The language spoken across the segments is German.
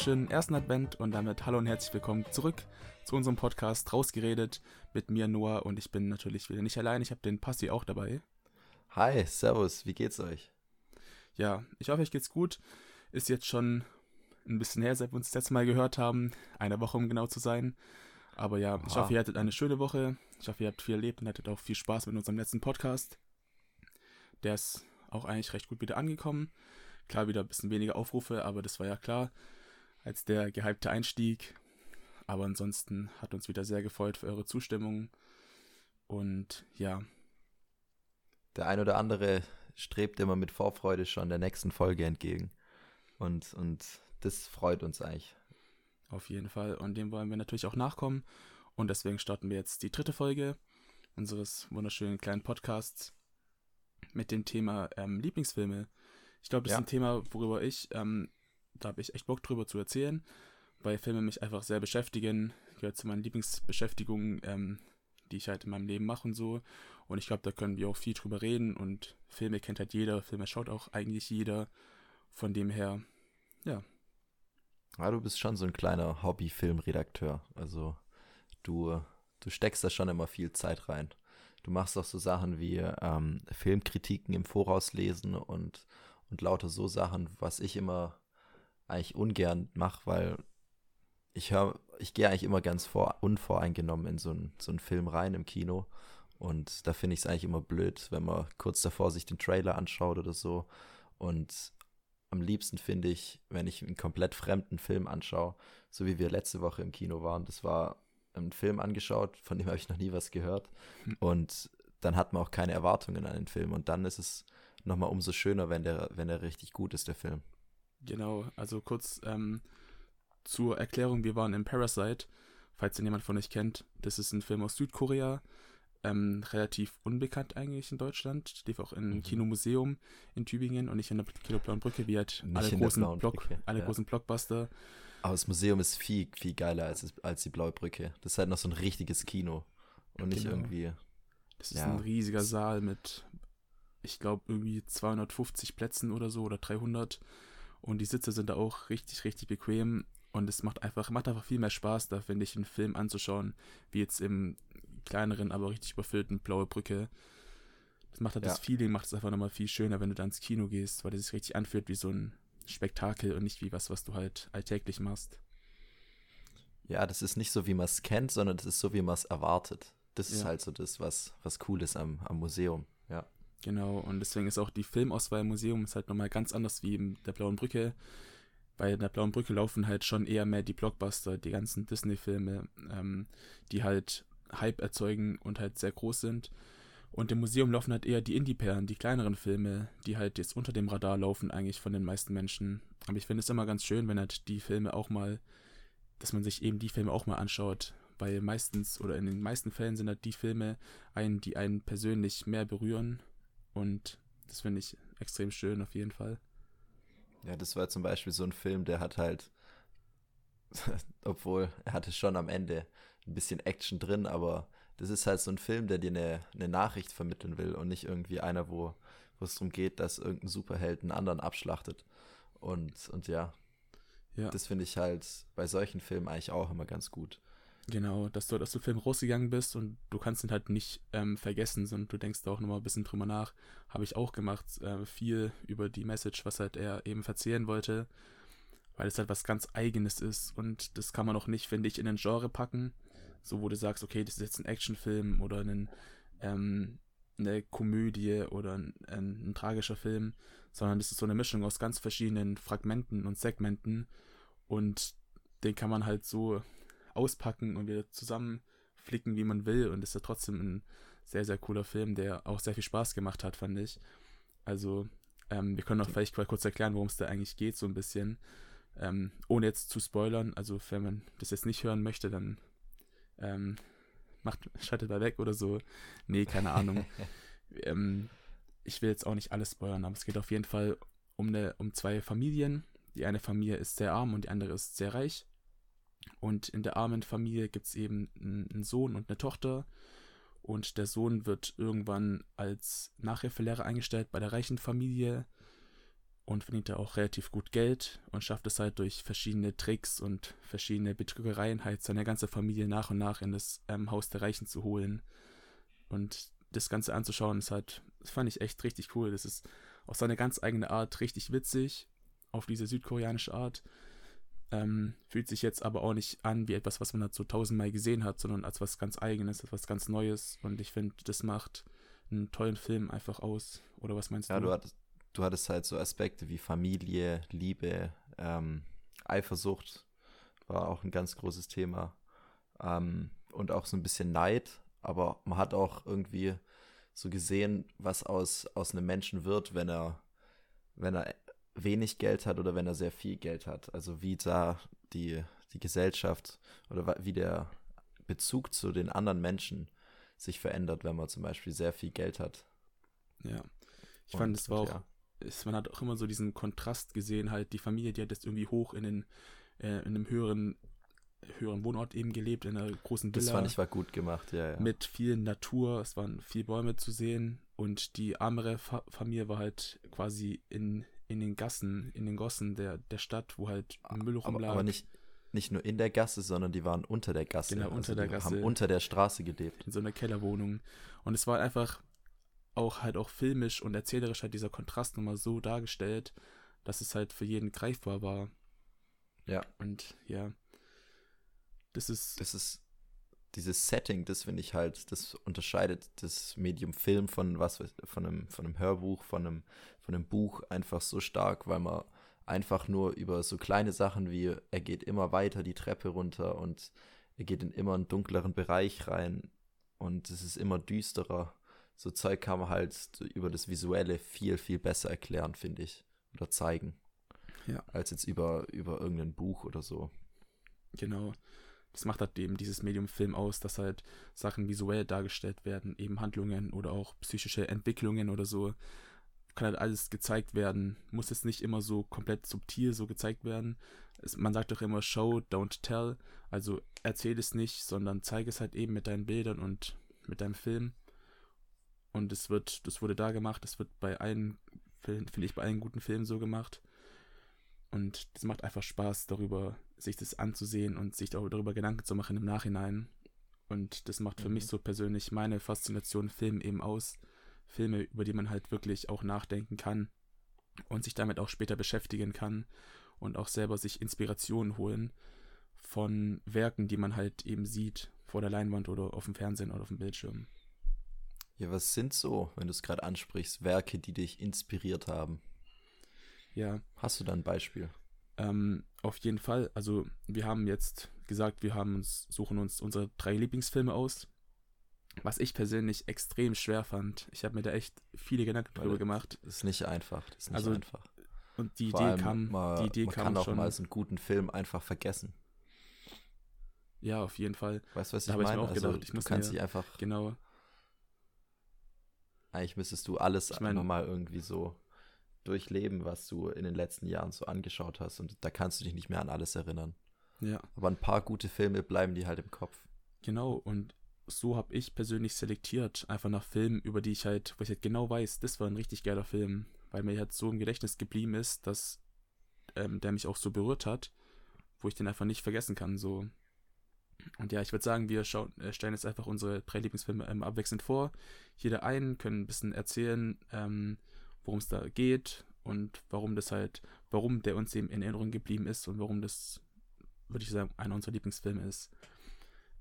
wunderschönen ersten Advent und damit hallo und herzlich willkommen zurück zu unserem Podcast Rausgeredet mit mir Noah und ich bin natürlich wieder nicht allein, ich habe den Passi auch dabei. Hi, servus, wie geht's euch? Ja, ich hoffe, euch geht's gut. Ist jetzt schon ein bisschen her, seit wir uns das letzte Mal gehört haben, eine Woche um genau zu sein. Aber ja, Aha. ich hoffe, ihr hattet eine schöne Woche. Ich hoffe, ihr habt viel erlebt und hattet auch viel Spaß mit unserem letzten Podcast. Der ist auch eigentlich recht gut wieder angekommen. Klar, wieder ein bisschen weniger Aufrufe, aber das war ja klar, als der gehypte Einstieg. Aber ansonsten hat uns wieder sehr gefreut für eure Zustimmung. Und ja. Der ein oder andere strebt immer mit Vorfreude schon der nächsten Folge entgegen. Und, und das freut uns eigentlich. Auf jeden Fall. Und dem wollen wir natürlich auch nachkommen. Und deswegen starten wir jetzt die dritte Folge unseres wunderschönen kleinen Podcasts mit dem Thema ähm, Lieblingsfilme. Ich glaube, das ja. ist ein Thema, worüber ich, ähm, da habe ich echt Bock drüber zu erzählen, weil Filme mich einfach sehr beschäftigen. Gehört zu meinen Lieblingsbeschäftigungen, ähm, die ich halt in meinem Leben mache und so. Und ich glaube, da können wir auch viel drüber reden. Und Filme kennt halt jeder, Filme schaut auch eigentlich jeder. Von dem her, ja. Ja, du bist schon so ein kleiner Hobby-Filmredakteur. Also du, du steckst da schon immer viel Zeit rein. Du machst auch so Sachen wie ähm, Filmkritiken im Voraus lesen und und lauter so Sachen, was ich immer eigentlich ungern mache, weil ich höre, ich gehe eigentlich immer ganz vor, unvoreingenommen in so einen so Film rein im Kino. Und da finde ich es eigentlich immer blöd, wenn man kurz davor sich den Trailer anschaut oder so. Und am liebsten finde ich, wenn ich einen komplett fremden Film anschaue, so wie wir letzte Woche im Kino waren. Das war ein Film angeschaut, von dem habe ich noch nie was gehört. Hm. Und dann hat man auch keine Erwartungen an den Film. Und dann ist es nochmal umso schöner, wenn der, wenn der richtig gut ist, der Film. Genau, also kurz ähm, zur Erklärung, wir waren in Parasite, falls ihn jemand von euch kennt. Das ist ein Film aus Südkorea, ähm, relativ unbekannt eigentlich in Deutschland. Lief auch im mhm. Kinomuseum in Tübingen und nicht in der Kino Blauen Brücke, wie halt nicht alle, großen, Block, alle ja. großen Blockbuster. Aber das Museum ist viel, viel geiler als, als die Blaue Brücke. Das ist halt noch so ein richtiges Kino und nicht genau. irgendwie. Das ist ja, ein riesiger Saal mit ich glaube, irgendwie 250 Plätzen oder so oder 300. Und die Sitze sind da auch richtig, richtig bequem. Und es macht einfach, macht einfach viel mehr Spaß, da finde ich, einen Film anzuschauen, wie jetzt im kleineren, aber richtig überfüllten Blaue Brücke. Das macht halt ja. das Feeling, macht es einfach nochmal viel schöner, wenn du da ins Kino gehst, weil es sich richtig anfühlt wie so ein Spektakel und nicht wie was, was du halt alltäglich machst. Ja, das ist nicht so, wie man es kennt, sondern das ist so, wie man es erwartet. Das ja. ist halt so das, was, was cool ist am, am Museum. Genau, und deswegen ist auch die Filmauswahl im Museum ist halt nochmal ganz anders wie in der Blauen Brücke. Bei der Blauen Brücke laufen halt schon eher mehr die Blockbuster, die ganzen Disney-Filme, ähm, die halt Hype erzeugen und halt sehr groß sind. Und im Museum laufen halt eher die Indie-Perlen, die kleineren Filme, die halt jetzt unter dem Radar laufen eigentlich von den meisten Menschen. Aber ich finde es immer ganz schön, wenn halt die Filme auch mal, dass man sich eben die Filme auch mal anschaut. Weil meistens oder in den meisten Fällen sind halt die Filme einen, die einen persönlich mehr berühren und das finde ich extrem schön auf jeden Fall. Ja, das war zum Beispiel so ein Film, der hat halt, obwohl er hatte schon am Ende ein bisschen Action drin, aber das ist halt so ein Film, der dir eine, eine Nachricht vermitteln will und nicht irgendwie einer, wo, wo es darum geht, dass irgendein Superheld einen anderen abschlachtet. Und, und ja, ja. das finde ich halt bei solchen Filmen eigentlich auch immer ganz gut. Genau, dass du aus dem Film rausgegangen bist und du kannst ihn halt nicht ähm, vergessen, sondern du denkst auch nochmal ein bisschen drüber nach. Habe ich auch gemacht, äh, viel über die Message, was halt er eben verzählen wollte, weil es halt was ganz Eigenes ist und das kann man auch nicht, finde ich, in ein Genre packen, so wo du sagst, okay, das ist jetzt ein Actionfilm oder ein, ähm, eine Komödie oder ein, ein, ein tragischer Film, sondern das ist so eine Mischung aus ganz verschiedenen Fragmenten und Segmenten und den kann man halt so auspacken und wieder zusammenflicken, wie man will. Und ist ja trotzdem ein sehr, sehr cooler Film, der auch sehr viel Spaß gemacht hat, fand ich. Also, ähm, wir können auch vielleicht mal kurz erklären, worum es da eigentlich geht, so ein bisschen. Ähm, ohne jetzt zu spoilern. Also, wenn man das jetzt nicht hören möchte, dann ähm, macht, schaltet mal weg oder so. Nee, keine Ahnung. ähm, ich will jetzt auch nicht alles spoilern, aber es geht auf jeden Fall um, eine, um zwei Familien. Die eine Familie ist sehr arm und die andere ist sehr reich. Und in der armen Familie gibt es eben einen Sohn und eine Tochter. Und der Sohn wird irgendwann als Nachhilfelehrer eingestellt bei der reichen Familie. und verdient da auch relativ gut Geld und schafft es halt durch verschiedene Tricks und verschiedene Betrügereien halt seine ganze Familie nach und nach in das ähm, Haus der Reichen zu holen. Und das Ganze anzuschauen, ist halt, das fand ich echt richtig cool. Das ist auf seine ganz eigene Art richtig witzig, auf diese südkoreanische Art. Ähm, fühlt sich jetzt aber auch nicht an wie etwas, was man halt so tausendmal gesehen hat, sondern als was ganz Eigenes, etwas ganz Neues. Und ich finde, das macht einen tollen Film einfach aus. Oder was meinst ja, du? du hattest, du hattest halt so Aspekte wie Familie, Liebe, ähm, Eifersucht war auch ein ganz großes Thema. Ähm, und auch so ein bisschen Neid, aber man hat auch irgendwie so gesehen, was aus, aus einem Menschen wird, wenn er, wenn er wenig Geld hat oder wenn er sehr viel Geld hat. Also wie da die, die Gesellschaft oder wie der Bezug zu den anderen Menschen sich verändert, wenn man zum Beispiel sehr viel Geld hat. Ja. Ich fand, es war auch, es, man hat auch immer so diesen Kontrast gesehen, halt die Familie, die hat jetzt irgendwie hoch in den, äh, in einem höheren, höheren Wohnort eben gelebt, in einer großen Villa. Das fand ich war gut gemacht, ja, ja. Mit viel Natur, es waren viele Bäume zu sehen und die armere Fa Familie war halt quasi in, in den Gassen, in den Gossen der, der Stadt, wo halt Müll rumlag. Aber, aber nicht, nicht nur in der Gasse, sondern die waren unter der Gasse. Genau, unter also der Gasse. haben unter der Straße gelebt. In so einer Kellerwohnung. Und es war einfach auch halt auch filmisch und erzählerisch halt dieser Kontrast nochmal so dargestellt, dass es halt für jeden greifbar war. Ja. Und ja. Das ist. Das ist dieses Setting, das finde ich halt, das unterscheidet das Medium Film von was, von einem, von einem Hörbuch, von einem, von einem Buch einfach so stark, weil man einfach nur über so kleine Sachen wie er geht immer weiter die Treppe runter und er geht in immer einen dunkleren Bereich rein und es ist immer düsterer so Zeug kann man halt über das Visuelle viel, viel besser erklären, finde ich. Oder zeigen. Ja. Als jetzt über, über irgendein Buch oder so. Genau. Das macht halt eben dieses Medium Film aus, dass halt Sachen visuell dargestellt werden, eben Handlungen oder auch psychische Entwicklungen oder so. Kann halt alles gezeigt werden. Muss jetzt nicht immer so komplett subtil so gezeigt werden. Es, man sagt doch immer Show, don't tell. Also erzähl es nicht, sondern zeige es halt eben mit deinen Bildern und mit deinem Film. Und es wird, das wurde da gemacht, das wird bei allen, finde ich, bei allen guten Filmen so gemacht. Und es macht einfach Spaß, darüber sich das anzusehen und sich darüber Gedanken zu machen im Nachhinein. Und das macht für mhm. mich so persönlich meine Faszination Film eben aus. Filme, über die man halt wirklich auch nachdenken kann und sich damit auch später beschäftigen kann und auch selber sich Inspirationen holen von Werken, die man halt eben sieht vor der Leinwand oder auf dem Fernsehen oder auf dem Bildschirm. Ja, was sind so, wenn du es gerade ansprichst, Werke, die dich inspiriert haben? Ja. Hast du da ein Beispiel? Ähm, auf jeden Fall. Also wir haben jetzt gesagt, wir haben uns, suchen uns unsere drei Lieblingsfilme aus. Was ich persönlich extrem schwer fand. Ich habe mir da echt viele Gedanken drüber gemacht. Das ist nicht einfach. Das ist nicht also, einfach. Und die Vor Idee kam, mal, die Idee man kam kann auch schon. mal so einen guten Film einfach vergessen. Ja, auf jeden Fall. Weißt du, was Da ich habe ich mir meine? auch Also, gedacht, ich du muss kannst dich einfach, Genau. eigentlich müsstest du alles Ich mein- einfach mal irgendwie so durchleben, was du in den letzten Jahren so angeschaut hast. Und da kannst du dich nicht mehr an alles erinnern. Ja. Aber ein paar gute Filme bleiben dir halt im Kopf. Genau, und so habe ich persönlich selektiert, einfach nach Filmen, über die ich halt, wo ich halt genau weiß, das war ein richtig geiler Film, weil mir halt so im Gedächtnis geblieben ist, dass ähm, der mich auch so berührt hat, wo ich den einfach nicht vergessen kann. So. Und ja, ich würde sagen, wir schauen, äh, stellen jetzt einfach unsere drei Lieblingsfilme ähm, abwechselnd vor. Jeder einen, können ein bisschen erzählen, ähm, worum es da geht und warum das halt, warum der uns eben in Erinnerung geblieben ist und warum das, würde ich sagen, einer unserer Lieblingsfilme ist.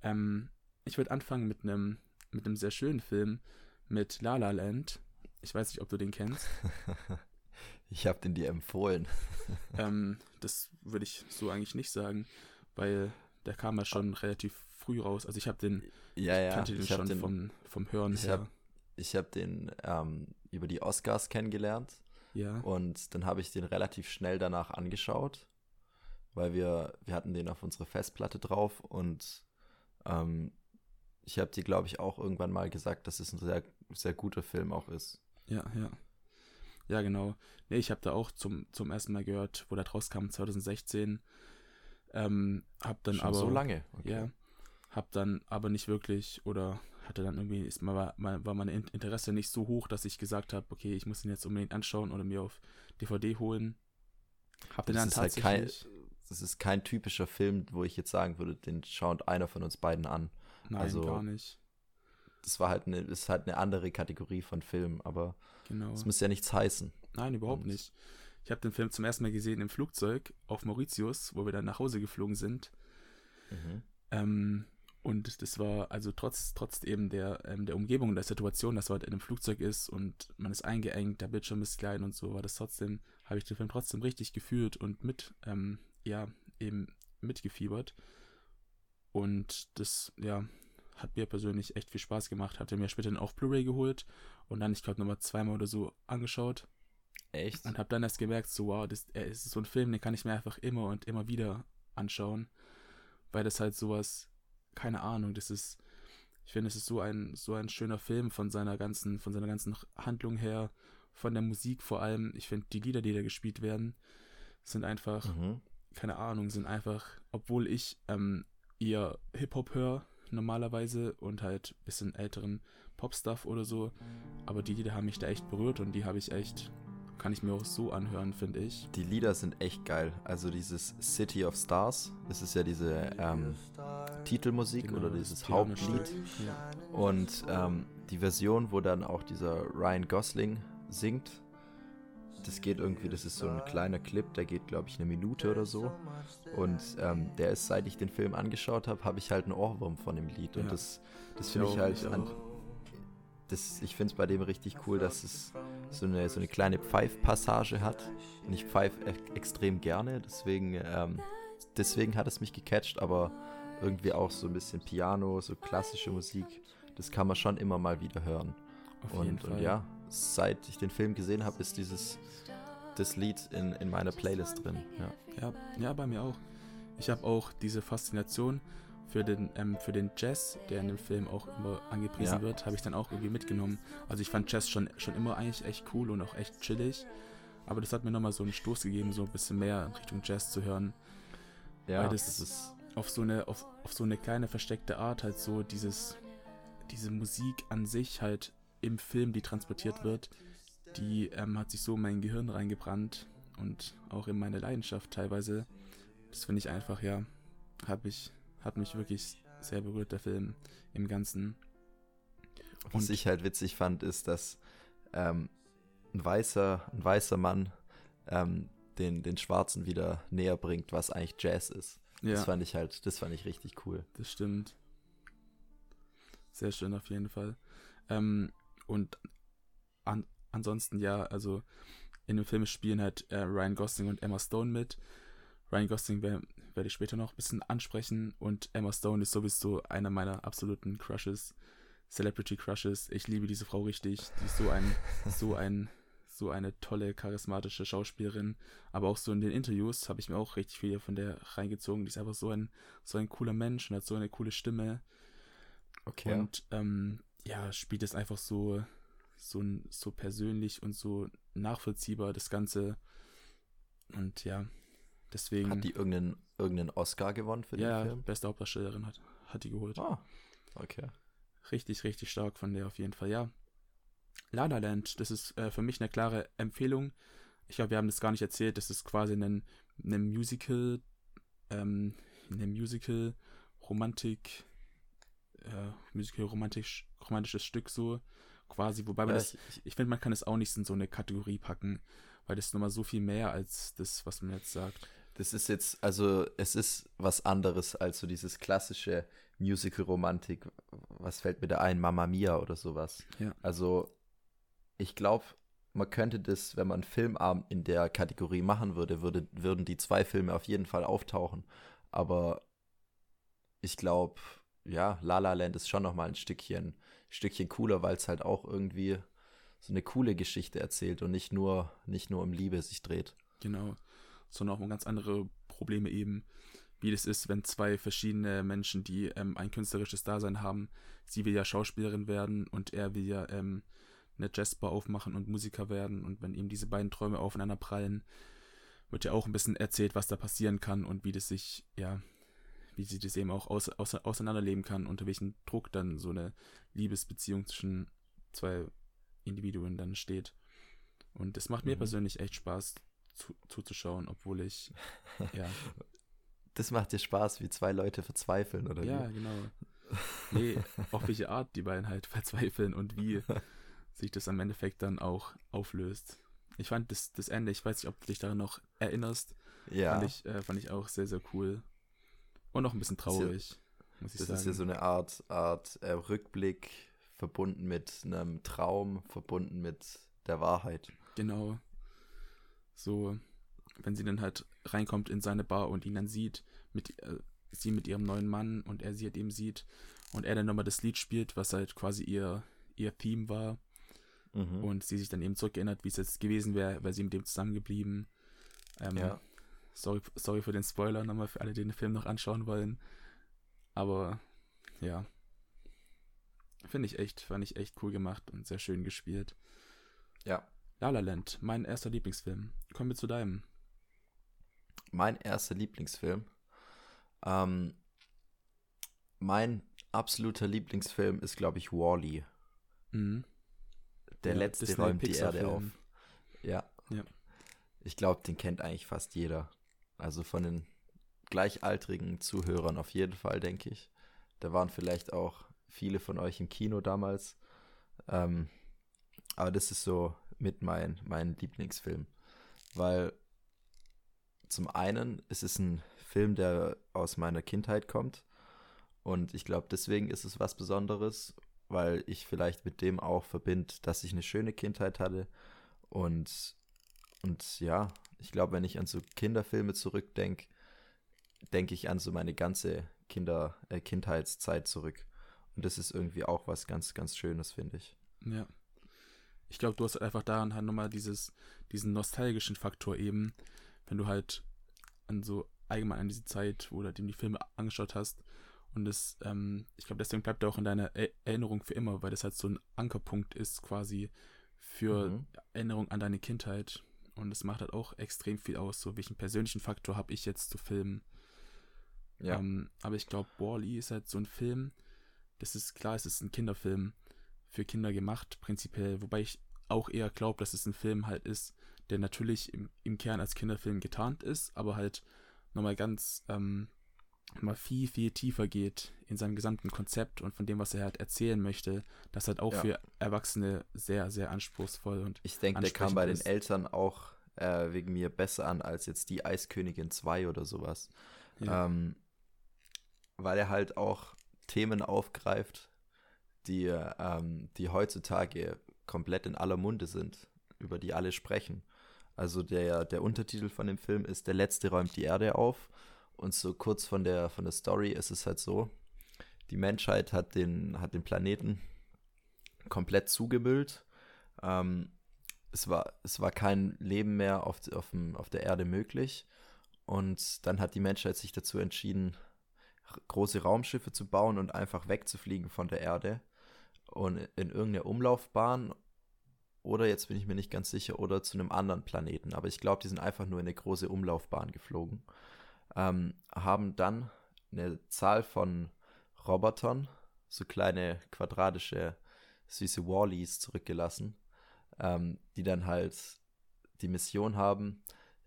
Ähm, ich würde anfangen mit einem mit einem sehr schönen Film mit La La Land. Ich weiß nicht, ob du den kennst. ich habe den dir empfohlen. ähm, das würde ich so eigentlich nicht sagen, weil der kam ja schon relativ früh raus. Also ich habe den, Ja, ja. kannte den ich schon den, vom, vom Hören ich her. hab- ich habe den ähm, über die Oscars kennengelernt. ja, Und dann habe ich den relativ schnell danach angeschaut, weil wir, wir hatten den auf unsere Festplatte drauf und ähm, ich habe dir, glaube ich, auch irgendwann mal gesagt, dass es ein sehr, sehr guter Film auch ist. ja, ja. Ja, genau. Nee, ich habe da auch zum, zum ersten Mal gehört, wo der rauskam, 2016. Ähm, hab dann Schon aber. so lange. Okay. Ja. Hab dann aber nicht wirklich oder hatte dann irgendwie, ist, war, war mein Interesse nicht so hoch, dass ich gesagt habe, okay, ich muss ihn jetzt unbedingt anschauen oder mir auf DVD holen. Hab den dann tatsächlich. Halt kein, das ist kein typischer Film, wo ich jetzt sagen würde, den schaut einer von uns beiden an. Nein, also, gar nicht. Das war halt eine, ist halt eine andere Kategorie von Film, aber genau. das muss ja nichts heißen. Nein, überhaupt Und nicht. Ich habe den Film zum ersten Mal gesehen im Flugzeug auf Mauritius, wo wir dann nach Hause geflogen sind. Mhm. Ähm, und das war also trotz, trotz eben der, ähm, der Umgebung und der Situation, dass man halt in einem Flugzeug ist und man ist eingeengt, der Bildschirm ist klein und so, war das trotzdem, habe ich den Film trotzdem richtig gefühlt und mit, ähm, ja, eben mitgefiebert. Und das, ja, hat mir persönlich echt viel Spaß gemacht. Hatte mir später dann auch Blu-ray geholt und dann, ich glaube, nochmal zweimal oder so angeschaut. Echt? Und habe dann erst gemerkt, so, wow, das äh, ist so ein Film, den kann ich mir einfach immer und immer wieder anschauen. Weil das halt sowas keine Ahnung, das ist, ich finde, es ist so ein, so ein schöner Film von seiner ganzen, von seiner ganzen Handlung her, von der Musik vor allem. Ich finde, die Lieder, die da gespielt werden, sind einfach, mhm. keine Ahnung, sind einfach, obwohl ich ähm, eher Hip-Hop höre normalerweise und halt ein bisschen älteren Pop-Stuff oder so, aber die Lieder haben mich da echt berührt und die habe ich echt kann ich mir auch so anhören, finde ich. Die Lieder sind echt geil. Also dieses City of Stars, das ist ja diese ähm, Titelmusik genau, oder dieses Hauptlied. Ja. Und ähm, die Version, wo dann auch dieser Ryan Gosling singt, das geht irgendwie, das ist so ein kleiner Clip, der geht, glaube ich, eine Minute oder so. Und ähm, der ist, seit ich den Film angeschaut habe, habe ich halt einen Ohrwurm von dem Lied. Und ja. das, das finde ich halt an, das, ich finde es bei dem richtig cool, dass es so eine, so eine kleine Pfeif-Passage hat. Und ich pfeife extrem gerne, deswegen, ähm, deswegen hat es mich gecatcht, aber irgendwie auch so ein bisschen Piano, so klassische Musik, das kann man schon immer mal wieder hören. Und, und ja, seit ich den Film gesehen habe, ist dieses das Lied in, in meiner Playlist drin. Ja. ja, ja, bei mir auch. Ich habe auch diese Faszination für den, ähm, für den Jazz, der in dem Film auch immer angepriesen ja. wird, habe ich dann auch irgendwie mitgenommen. Also ich fand Jazz schon, schon immer eigentlich echt cool und auch echt chillig. Aber das hat mir nochmal so einen Stoß gegeben, so ein bisschen mehr in Richtung Jazz zu hören. Ja, weil das, das ist auf so eine, auf, auf so eine kleine versteckte Art halt so dieses, diese Musik an sich halt im Film, die transportiert wird, die ähm, hat sich so in mein Gehirn reingebrannt und auch in meine Leidenschaft teilweise. Das finde ich einfach, ja, habe ich hat mich wirklich sehr berührt, der Film im Ganzen. Was und ich halt witzig fand, ist, dass ähm, ein, weißer, ein weißer Mann ähm, den, den Schwarzen wieder näher bringt, was eigentlich Jazz ist. Ja. Das fand ich halt, das fand ich richtig cool. Das stimmt. Sehr schön auf jeden Fall. Ähm, und an, ansonsten ja, also in dem Film spielen halt äh, Ryan Gosling und Emma Stone mit. Ryan Gosling werde werd ich später noch ein bisschen ansprechen und Emma Stone ist sowieso einer meiner absoluten Crushes, Celebrity Crushes. Ich liebe diese Frau richtig. Die ist so ein, so ein, so eine tolle, charismatische Schauspielerin. Aber auch so in den Interviews habe ich mir auch richtig viel von der reingezogen. Die ist einfach so ein, so ein cooler Mensch und hat so eine coole Stimme. Okay. Und ähm, ja, spielt es einfach so, so, so persönlich und so nachvollziehbar, das Ganze. Und ja, Deswegen. Hat die irgendeinen, irgendeinen Oscar gewonnen für ja, den Film? Ja, beste Hauptdarstellerin hat, hat die geholt. Ah, okay. Richtig, richtig stark von der auf jeden Fall, ja. La La Land, das ist äh, für mich eine klare Empfehlung. Ich glaube, wir haben das gar nicht erzählt. Das ist quasi ein, ein Musical, ähm, ein Musical Romantik, äh, Musical romantisch, romantisches Stück so quasi. Wobei man ja, das, ich, ich finde, man kann es auch nicht in so eine Kategorie packen, weil das ist nochmal so viel mehr als das, was man jetzt sagt. Das ist jetzt, also es ist was anderes als so dieses klassische Musical-Romantik. Was fällt mir da ein? Mamma Mia oder sowas. Ja. Also ich glaube, man könnte das, wenn man einen Filmabend in der Kategorie machen würde, würde, würden die zwei Filme auf jeden Fall auftauchen. Aber ich glaube, ja, La La Land ist schon noch mal ein Stückchen, Stückchen cooler, weil es halt auch irgendwie so eine coole Geschichte erzählt und nicht nur, nicht nur um Liebe sich dreht. Genau sondern auch um ganz andere Probleme eben, wie das ist, wenn zwei verschiedene Menschen, die ähm, ein künstlerisches Dasein haben, sie will ja Schauspielerin werden und er will ja ähm, eine Jazzbar aufmachen und Musiker werden und wenn eben diese beiden Träume aufeinander prallen, wird ja auch ein bisschen erzählt, was da passieren kann und wie das sich, ja, wie sie das eben auch aus, aus, auseinanderleben kann, unter welchem Druck dann so eine Liebesbeziehung zwischen zwei Individuen dann steht. Und das macht mir mhm. persönlich echt Spaß zu, zuzuschauen, obwohl ich, ja. Das macht dir Spaß, wie zwei Leute verzweifeln, oder ja, wie? genau. Nee, auf welche Art die beiden halt verzweifeln und wie sich das am Endeffekt dann auch auflöst. Ich fand das, das Ende, ich weiß nicht, ob du dich daran noch erinnerst, ja. fand, ich, äh, fand ich auch sehr, sehr cool. Und auch ein bisschen traurig, ja, muss ich das sagen. Das ist ja so eine Art, Art äh, Rückblick verbunden mit einem Traum, verbunden mit der Wahrheit. Genau. So, wenn sie dann halt reinkommt in seine Bar und ihn dann sieht, mit, äh, sie mit ihrem neuen Mann und er sie halt eben sieht und er dann nochmal das Lied spielt, was halt quasi ihr, ihr Theme war. Mhm. Und sie sich dann eben zurückerinnert, wie es jetzt gewesen wäre, wäre sie mit dem zusammengeblieben. Ähm, ja. Sorry, sorry für den Spoiler nochmal für alle, die den Film noch anschauen wollen. Aber ja. Finde ich echt, fand ich echt cool gemacht und sehr schön gespielt. Ja. La La Land, mein erster Lieblingsfilm. Kommen wir zu deinem. Mein erster Lieblingsfilm. Ähm, mein absoluter Lieblingsfilm ist, glaube ich, Wally. -E. Mhm. Der ja, letzte Disney räumt die Erde auf. Ja. ja. Ich glaube, den kennt eigentlich fast jeder. Also von den gleichaltrigen Zuhörern auf jeden Fall, denke ich. Da waren vielleicht auch viele von euch im Kino damals. Ähm, aber das ist so mit mein, mein Lieblingsfilm. Weil zum einen ist es ein Film, der aus meiner Kindheit kommt. Und ich glaube, deswegen ist es was Besonderes, weil ich vielleicht mit dem auch verbinde, dass ich eine schöne Kindheit hatte. Und, und ja, ich glaube, wenn ich an so Kinderfilme zurückdenke, denke ich an so meine ganze Kinder, äh, Kindheitszeit zurück. Und das ist irgendwie auch was ganz, ganz Schönes, finde ich. Ja. Ich glaube, du hast einfach daran halt nochmal dieses, diesen nostalgischen Faktor eben, wenn du halt an so allgemein an diese Zeit, du dem die Filme angeschaut hast. Und das, ähm, ich glaube, deswegen bleibt er auch in deiner Erinnerung für immer, weil das halt so ein Ankerpunkt ist quasi für mhm. Erinnerung an deine Kindheit. Und das macht halt auch extrem viel aus. So welchen persönlichen Faktor habe ich jetzt zu Filmen. Ja. Ähm, aber ich glaube, Wally ist halt so ein Film, das ist klar, es ist ein Kinderfilm für Kinder gemacht, prinzipiell, wobei ich auch eher glaube, dass es ein Film halt ist, der natürlich im, im Kern als Kinderfilm getarnt ist, aber halt nochmal ganz ähm, mal viel, viel tiefer geht in seinem gesamten Konzept und von dem, was er halt erzählen möchte, das halt auch ja. für Erwachsene sehr, sehr anspruchsvoll und Ich denke, der kam bei ist. den Eltern auch äh, wegen mir besser an als jetzt die Eiskönigin 2 oder sowas. Ja. Ähm, weil er halt auch Themen aufgreift, die, ähm, die heutzutage komplett in aller Munde sind, über die alle sprechen. Also der, der Untertitel von dem Film ist Der Letzte räumt die Erde auf. Und so kurz von der, von der Story ist es halt so, die Menschheit hat den, hat den Planeten komplett zugemüllt. Ähm, es, war, es war kein Leben mehr auf, auf, dem, auf der Erde möglich. Und dann hat die Menschheit sich dazu entschieden, große Raumschiffe zu bauen und einfach wegzufliegen von der Erde und in irgendeine Umlaufbahn oder jetzt bin ich mir nicht ganz sicher oder zu einem anderen Planeten, aber ich glaube, die sind einfach nur in eine große Umlaufbahn geflogen, ähm, haben dann eine Zahl von Robotern, so kleine quadratische süße Wallies zurückgelassen, ähm, die dann halt die Mission haben,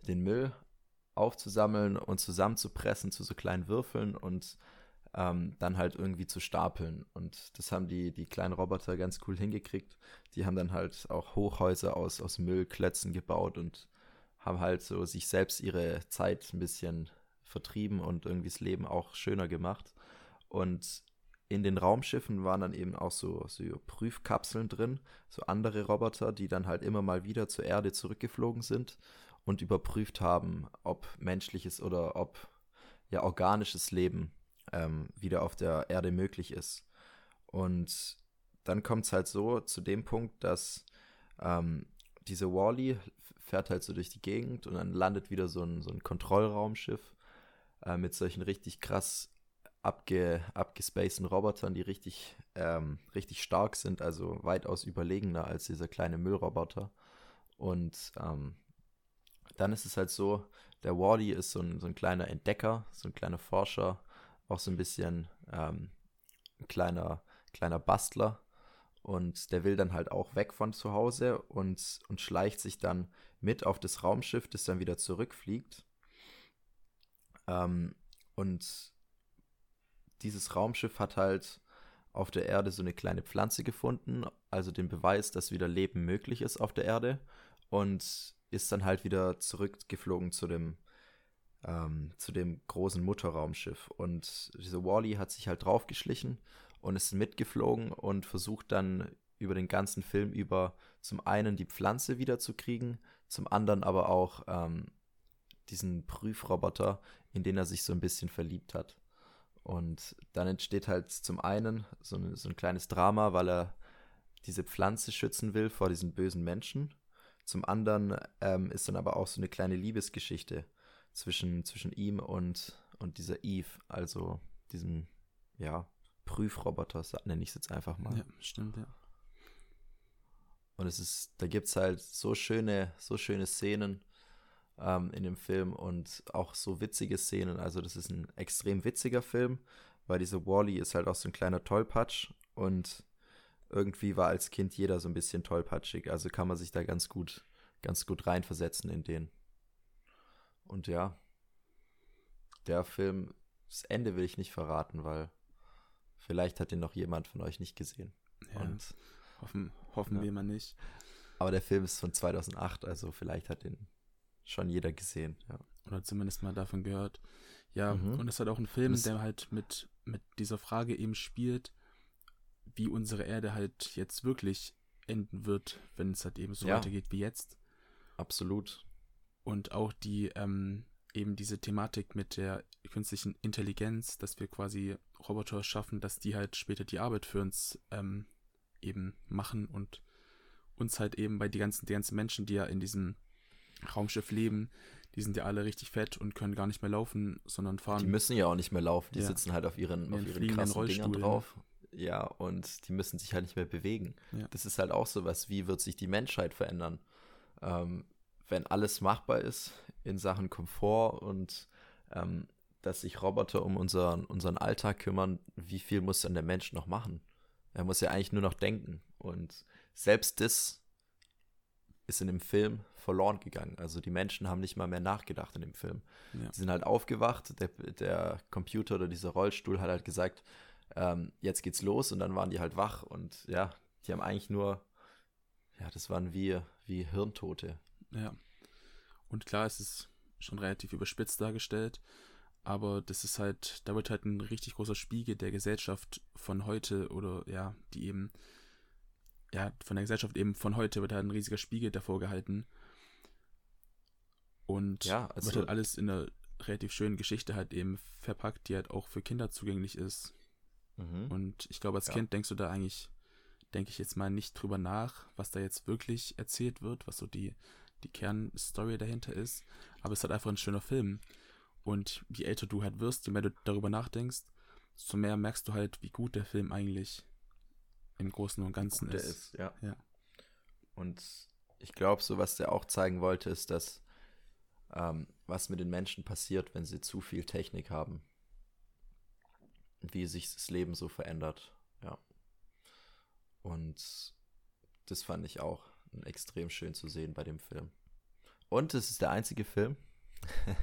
den Müll aufzusammeln und zusammenzupressen zu so kleinen Würfeln und ähm, dann halt irgendwie zu stapeln. Und das haben die, die kleinen Roboter ganz cool hingekriegt. Die haben dann halt auch Hochhäuser aus, aus Müllklötzen gebaut und haben halt so sich selbst ihre Zeit ein bisschen vertrieben und irgendwie das Leben auch schöner gemacht. Und in den Raumschiffen waren dann eben auch so, so Prüfkapseln drin, so andere Roboter, die dann halt immer mal wieder zur Erde zurückgeflogen sind und überprüft haben, ob menschliches oder ob ja organisches Leben ähm, wieder auf der Erde möglich ist. Und dann kommt es halt so zu dem Punkt, dass ähm, diese Wally fährt halt so durch die Gegend und dann landet wieder so ein, so ein Kontrollraumschiff äh, mit solchen richtig krass abge, abgespaceden Robotern, die richtig, ähm, richtig stark sind, also weitaus überlegener als dieser kleine Müllroboter. Und ähm, dann ist es halt so, der Wally ist so ein, so ein kleiner Entdecker, so ein kleiner Forscher, auch so ein bisschen ähm, ein kleiner, kleiner Bastler. Und der will dann halt auch weg von zu Hause und, und schleicht sich dann mit auf das Raumschiff, das dann wieder zurückfliegt. Ähm, und dieses Raumschiff hat halt auf der Erde so eine kleine Pflanze gefunden, also den Beweis, dass wieder Leben möglich ist auf der Erde. Und ist dann halt wieder zurückgeflogen zu dem ähm, zu dem großen Mutterraumschiff und diese Wally hat sich halt draufgeschlichen und ist mitgeflogen und versucht dann über den ganzen Film über zum einen die Pflanze wiederzukriegen, zum anderen aber auch ähm, diesen Prüfroboter, in den er sich so ein bisschen verliebt hat. Und dann entsteht halt zum einen so, ein, so ein kleines Drama, weil er diese Pflanze schützen will vor diesen bösen Menschen. Zum anderen ähm, ist dann aber auch so eine kleine Liebesgeschichte zwischen, zwischen ihm und, und dieser Eve, also diesem, ja, Prüfroboter, nenne ich es jetzt einfach mal. Ja, stimmt, ja. Und es ist, da gibt es halt so schöne, so schöne Szenen ähm, in dem Film und auch so witzige Szenen. Also, das ist ein extrem witziger Film, weil diese Wally ist halt auch so ein kleiner Tollpatsch und irgendwie war als Kind jeder so ein bisschen tollpatschig. Also kann man sich da ganz gut, ganz gut reinversetzen in den. Und ja, der Film, das Ende will ich nicht verraten, weil vielleicht hat den noch jemand von euch nicht gesehen. Ja, und hoffen, hoffen ja. wir mal nicht. Aber der Film ist von 2008, also vielleicht hat den schon jeder gesehen. Ja. Oder zumindest mal davon gehört. Ja, mhm. und es hat auch ein Film, der halt mit, mit dieser Frage eben spielt, wie unsere Erde halt jetzt wirklich enden wird, wenn es halt eben so ja. weitergeht wie jetzt. Absolut. Und auch die, ähm, eben diese Thematik mit der künstlichen Intelligenz, dass wir quasi Roboter schaffen, dass die halt später die Arbeit für uns ähm, eben machen und uns halt eben bei die ganzen, die ganzen Menschen, die ja in diesem Raumschiff leben, die sind ja alle richtig fett und können gar nicht mehr laufen, sondern fahren. Die müssen ja auch nicht mehr laufen, die ja. sitzen halt auf ihren, auf ihren krassen Dingern drauf. Ja, und die müssen sich halt nicht mehr bewegen. Ja. Das ist halt auch so was, wie wird sich die Menschheit verändern? Ähm, wenn alles machbar ist in Sachen Komfort und ähm, dass sich Roboter um unseren, unseren Alltag kümmern, wie viel muss dann der Mensch noch machen? Er muss ja eigentlich nur noch denken. Und selbst das ist in dem Film verloren gegangen. Also die Menschen haben nicht mal mehr nachgedacht in dem Film. Ja. Sie sind halt aufgewacht, der, der Computer oder dieser Rollstuhl hat halt gesagt, ähm, jetzt geht's los und dann waren die halt wach und ja, die haben eigentlich nur, ja, das waren wie, wie Hirntote. Ja. Und klar, es ist schon relativ überspitzt dargestellt, aber das ist halt, da wird halt ein richtig großer Spiegel der Gesellschaft von heute oder ja, die eben ja, von der Gesellschaft eben von heute wird halt ein riesiger Spiegel davor gehalten. Und ja, also wird halt alles in einer relativ schönen Geschichte halt eben verpackt, die halt auch für Kinder zugänglich ist. Mhm. Und ich glaube, als ja. Kind denkst du da eigentlich, denke ich jetzt mal nicht drüber nach, was da jetzt wirklich erzählt wird, was so die, die Kernstory dahinter ist. Aber es ist halt einfach ein schöner Film. Und je älter du halt wirst, je mehr du darüber nachdenkst, desto mehr merkst du halt, wie gut der Film eigentlich im Großen und Ganzen ist. ist. Ja. ja. Und ich glaube, so was der auch zeigen wollte, ist, dass ähm, was mit den Menschen passiert, wenn sie zu viel Technik haben. Wie sich das Leben so verändert. Ja. Und das fand ich auch extrem schön zu sehen bei dem Film. Und es ist der einzige Film,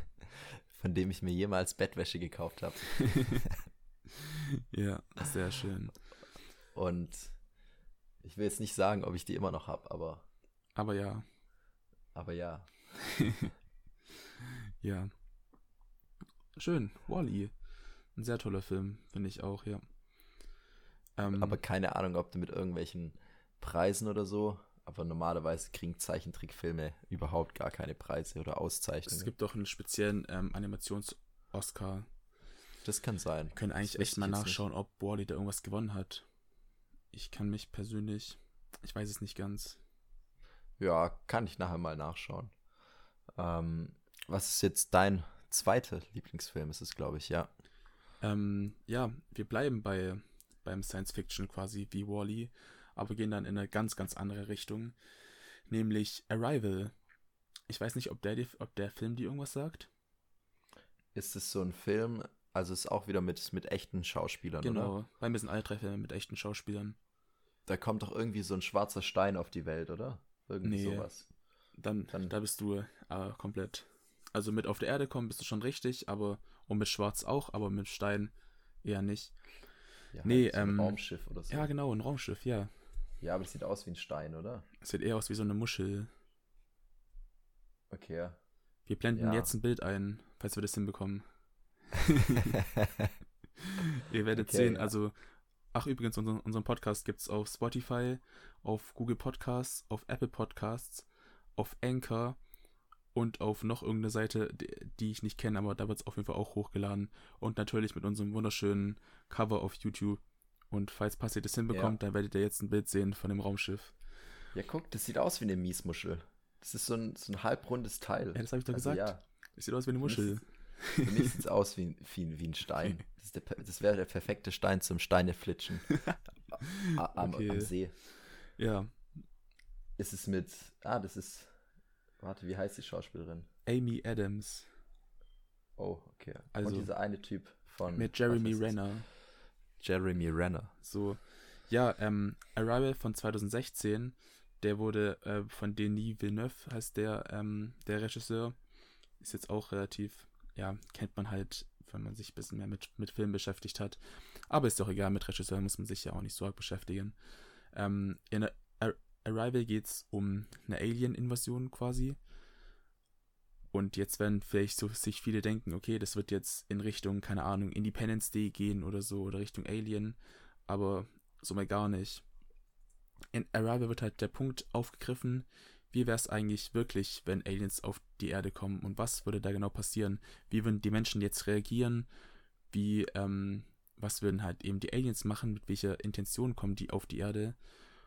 von dem ich mir jemals Bettwäsche gekauft habe. ja, sehr schön. Und ich will jetzt nicht sagen, ob ich die immer noch habe, aber. Aber ja. Aber ja. ja. Schön. Wally. Ein sehr toller Film, finde ich auch, ja. Ähm, aber keine Ahnung, ob du mit irgendwelchen Preisen oder so. Aber normalerweise kriegen Zeichentrickfilme überhaupt gar keine Preise oder Auszeichnungen. Es gibt doch einen speziellen ähm, Animations-Oscar. Das kann sein. Wir können eigentlich echt mal nachschauen, ob Wally da irgendwas gewonnen hat ich kann mich persönlich, ich weiß es nicht ganz. Ja, kann ich nachher mal nachschauen. Ähm, was ist jetzt dein zweiter Lieblingsfilm? Ist es, glaube ich, ja. Ähm, ja, wir bleiben bei beim Science Fiction quasi wie Wally, aber gehen dann in eine ganz, ganz andere Richtung, nämlich Arrival. Ich weiß nicht, ob der, ob der Film dir irgendwas sagt. Ist es so ein Film, Also ist auch wieder mit, mit echten Schauspielern, Genau. oder? Bei mir sind alle drei Filme mit echten Schauspielern. Da kommt doch irgendwie so ein schwarzer Stein auf die Welt, oder? Irgendwie Nee. sowas. Dann, Dann- da bist du äh, komplett. Also mit auf der Erde kommen bist du schon richtig, aber und mit Schwarz auch, aber mit Stein eher nicht. Ja, Nee, halt so ein ähm, Raumschiff oder so. Ja, genau, ein Raumschiff, ja. Ja, aber das sieht aus wie ein Stein, oder? Sieht eher aus wie so eine Muschel. Okay, ja. Wir blenden Ja. jetzt ein Bild ein, falls wir das hinbekommen. Ihr werdet Okay, sehen, ja. also, ach übrigens, unseren, unseren Podcast gibt es auf Spotify, auf Google Podcasts, auf Apple Podcasts, auf Anchor und auf noch irgendeine Seite, die, die ich nicht kenne, aber da wird es auf jeden Fall auch hochgeladen. Und natürlich mit unserem wunderschönen Cover auf YouTube. Und falls Passi das hinbekommt, dann werdet ihr jetzt ein Bild sehen von dem Raumschiff. ja, guck, das sieht aus wie eine Miesmuschel. Das ist so ein, so ein halbrundes Teil. Ja, das habe ich doch Also, gesagt. Ja, Es sieht aus wie eine Muschel. für mich sieht es aus wie, wie, wie ein Stein. Das, der das wäre der perfekte Stein zum Steineflitschen. Am, Okay. am See. Ja, Ist es mit. Ah, das ist. Warte, wie heißt die Schauspielerin? Amy Adams Oh, okay. Also, Und dieser eine Typ von. mit Jeremy ist das? Jeremy Renner. So, ja, ähm, Arrival von 2016, der wurde äh, von Denis Villeneuve, heißt der, ähm, der Regisseur. Ist jetzt auch relativ, ja, kennt man halt, wenn man sich ein bisschen mehr mit, mit Film beschäftigt hat. Aber ist doch egal, mit Regisseur muss man sich ja auch nicht so arg beschäftigen. Ähm, in Ar Arrival geht es um eine Alien-Invasion quasi. Und jetzt werden vielleicht so sich viele denken, okay, das wird jetzt in Richtung, keine Ahnung, Independence Day gehen oder so, oder Richtung Alien. Aber so mal gar nicht. In Arrival wird halt der Punkt aufgegriffen, wie wäre es eigentlich wirklich, wenn Aliens auf die Erde kommen und was würde da genau passieren? Wie würden die Menschen jetzt reagieren? Wie, ähm, was würden halt eben die Aliens machen? Mit welcher Intention kommen die auf die Erde?